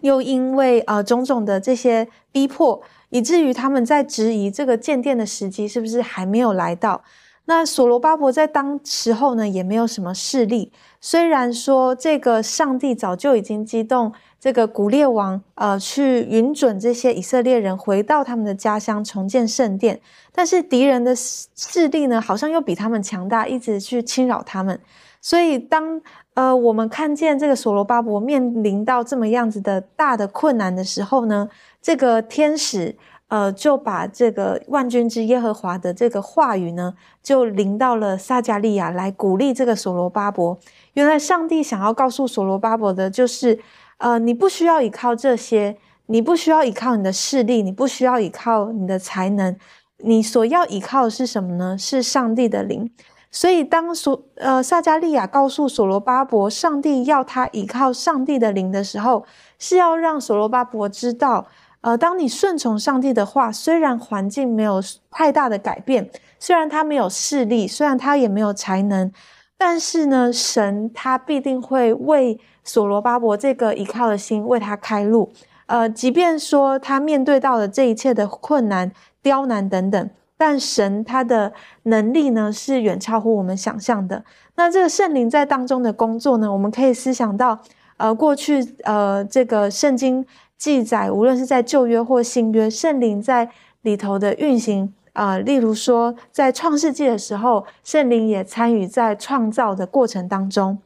又因为呃种种的这些逼迫，以至于他们在质疑这个建殿的时机是不是还没有来到。那所罗巴伯在当时候呢，也没有什么势力。虽然说这个上帝早就已经激动这个古列王，呃，去允准这些以色列人回到他们的家乡重建圣殿，但是敌人的势力呢，好像又比他们强大，一直去侵扰他们。所以当呃，我们看见这个所罗巴伯面临到这么样子的大的困难的时候呢，这个天使呃就把这个万军之耶和华的这个话语呢，就临到了撒加利亚来鼓励这个所罗巴伯。原来上帝想要告诉所罗巴伯的就是，呃，你不需要依靠这些，你不需要依靠你的势力，你不需要依靠你的才能，你所要依靠的是什么呢？是上帝的灵。所以，当所呃撒加利亚告诉所罗巴伯，上帝要他依靠上帝的灵的时候，是要让所罗巴伯知道，呃，当你顺从上帝的话，虽然环境没有太大的改变，虽然他没有势力，虽然他也没有才能，但是呢，神他必定会为所罗巴伯这个依靠的心为他开路。呃，即便说他面对到了这一切的困难、刁难等等。但神他的能力呢，是远超乎我们想象的。那这个圣灵在当中的工作呢，我们可以思想到，呃，过去呃，这个圣经记载，无论是在旧约或新约，圣灵在里头的运行啊，例如说在创世纪的时候，圣灵也参与在创造的过程当中，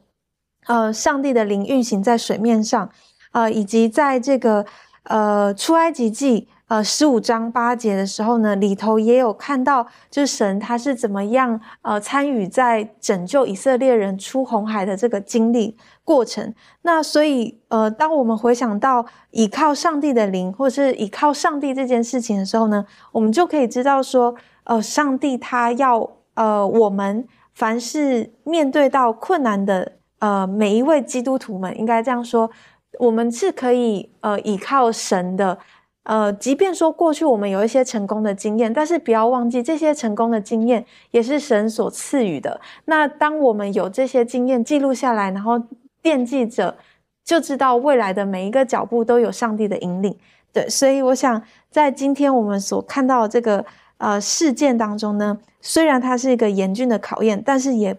呃，上帝的灵运行在水面上，呃，以及在这个呃出埃及记。呃，十五章八节的时候呢，里头也有看到，就是神他是怎么样呃参与在拯救以色列人出红海的这个经历过程。那所以呃，当我们回想到倚靠上帝的灵，或是倚靠上帝这件事情的时候呢，我们就可以知道说，呃，上帝他要呃我们凡是面对到困难的。呃，每一位基督徒们应该这样说：我们是可以呃依靠神的。呃，即便说过去我们有一些成功的经验，但是不要忘记这些成功的经验也是神所赐予的。那当我们有这些经验记录下来，然后惦记着，就知道未来的每一个脚步都有上帝的引领。对，所以我想在今天我们所看到的这个呃事件当中呢，虽然它是一个严峻的考验，但是也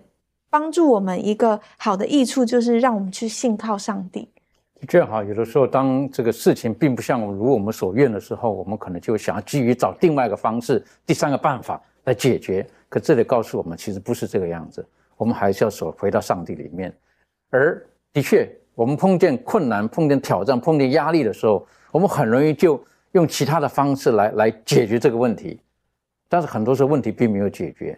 帮助我们一个好的益处，就是让我们去信靠上帝。正好有的时候，当这个事情并不像如我们所愿的时候，我们可能就想要急于找另外一个方式、第三个办法来解决。可这里告诉我们，其实不是这个样子，我们还是要守回到上帝里面。而的确，我们碰见困难、碰见挑战、碰见压力的时候，我们很容易就用其他的方式来来解决这个问题。但是很多时候问题并没有解决。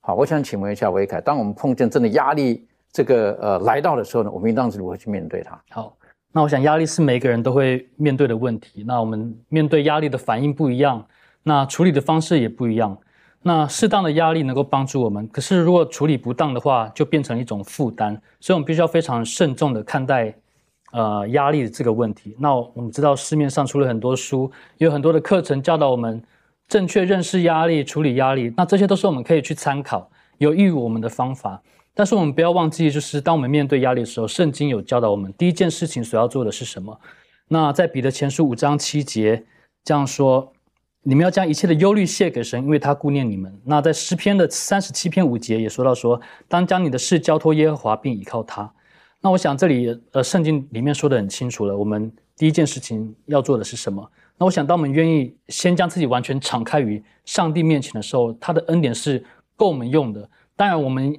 好，我想请问一下维凯，当我们碰见真的压力这个呃来到的时候呢，我们应当是如何去面对它？好。那我想，压力是每个人都会面对的问题。那我们面对压力的反应不一样，那处理的方式也不一样。那适当的压力能够帮助我们，可是如果处理不当的话，就变成一种负担。所以我们必须要非常慎重的看待，呃，压力的这个问题。那我们知道市面上出了很多书，有很多的课程教导我们正确认识压力、处理压力。那这些都是我们可以去参考，有益于我们的方法。但是我们不要忘记，就是当我们面对压力的时候，圣经有教导我们，第一件事情所要做的是什么？那在彼得前书五章七节这样说：你们要将一切的忧虑卸给神，因为他顾念你们。那在诗篇的三十七篇五节也说到说，当将你的事交托耶和华，并倚靠他。那我想这里呃，圣经里面说的很清楚了，我们第一件事情要做的是什么？那我想，当我们愿意先将自己完全敞开于上帝面前的时候，他的恩典是够我们用的。当然我们。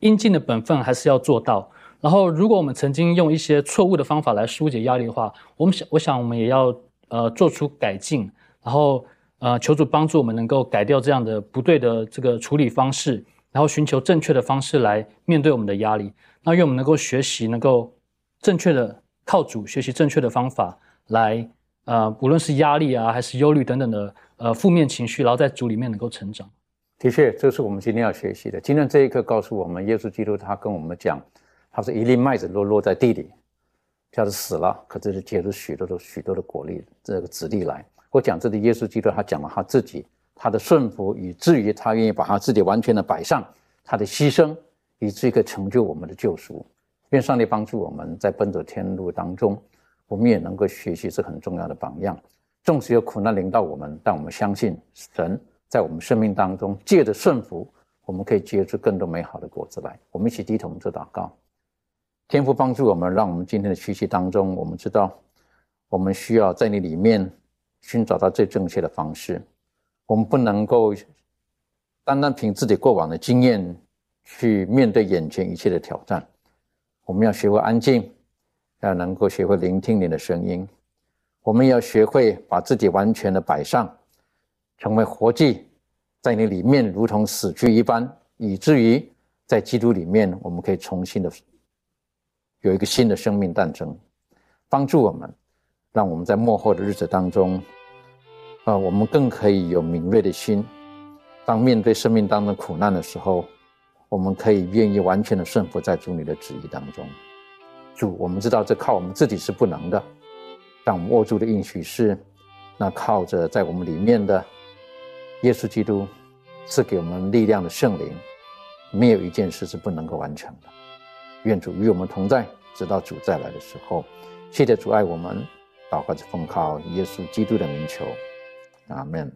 应尽的本分还是要做到。然后，如果我们曾经用一些错误的方法来疏解压力的话，我们想，我想我们也要呃做出改进。然后，呃，求主帮助我们能够改掉这样的不对的这个处理方式，然后寻求正确的方式来面对我们的压力。那愿我们能够学习，能够正确的靠主学习正确的方法来，呃，无论是压力啊，还是忧虑等等的呃负面情绪，然后在主里面能够成长。的确，这是我们今天要学习的。今天这一课告诉我们，耶稣基督他跟我们讲，他是一粒麦子落落在地里，叫做死了，可这是结出许多的许多的果粒，这个子粒来。我讲这里，耶稣基督他讲了他自己，他的顺服，以至于他愿意把他自己完全的摆上，他的牺牲，以至于可以成就我们的救赎。愿上帝帮助我们在奔走天路当中，我们也能够学习这很重要的榜样。纵使有苦难临到我们，但我们相信神。在我们生命当中，借着顺服，我们可以结出更多美好的果子来。我们一起低头做祷告，天父帮助我们，让我们今天的学习当中，我们知道我们需要在你里面寻找到最正确的方式。我们不能够单单凭自己过往的经验去面对眼前一切的挑战。我们要学会安静，要能够学会聆听你的声音。我们要学会把自己完全的摆上。成为活祭，在你里面如同死去一般，以至于在基督里面，我们可以重新的有一个新的生命诞生，帮助我们，让我们在幕后的日子当中，啊，我们更可以有敏锐的心。当面对生命当中苦难的时候，我们可以愿意完全的顺服在主你的旨意当中。主，我们知道这靠我们自己是不能的，但我们握住的应许是，那靠着在我们里面的。耶稣基督赐给我们力量的圣灵，没有一件事是不能够完成的。愿主与我们同在，直到主再来的时候。谢谢阻碍我们，祷告着奉靠耶稣基督的名求，阿门。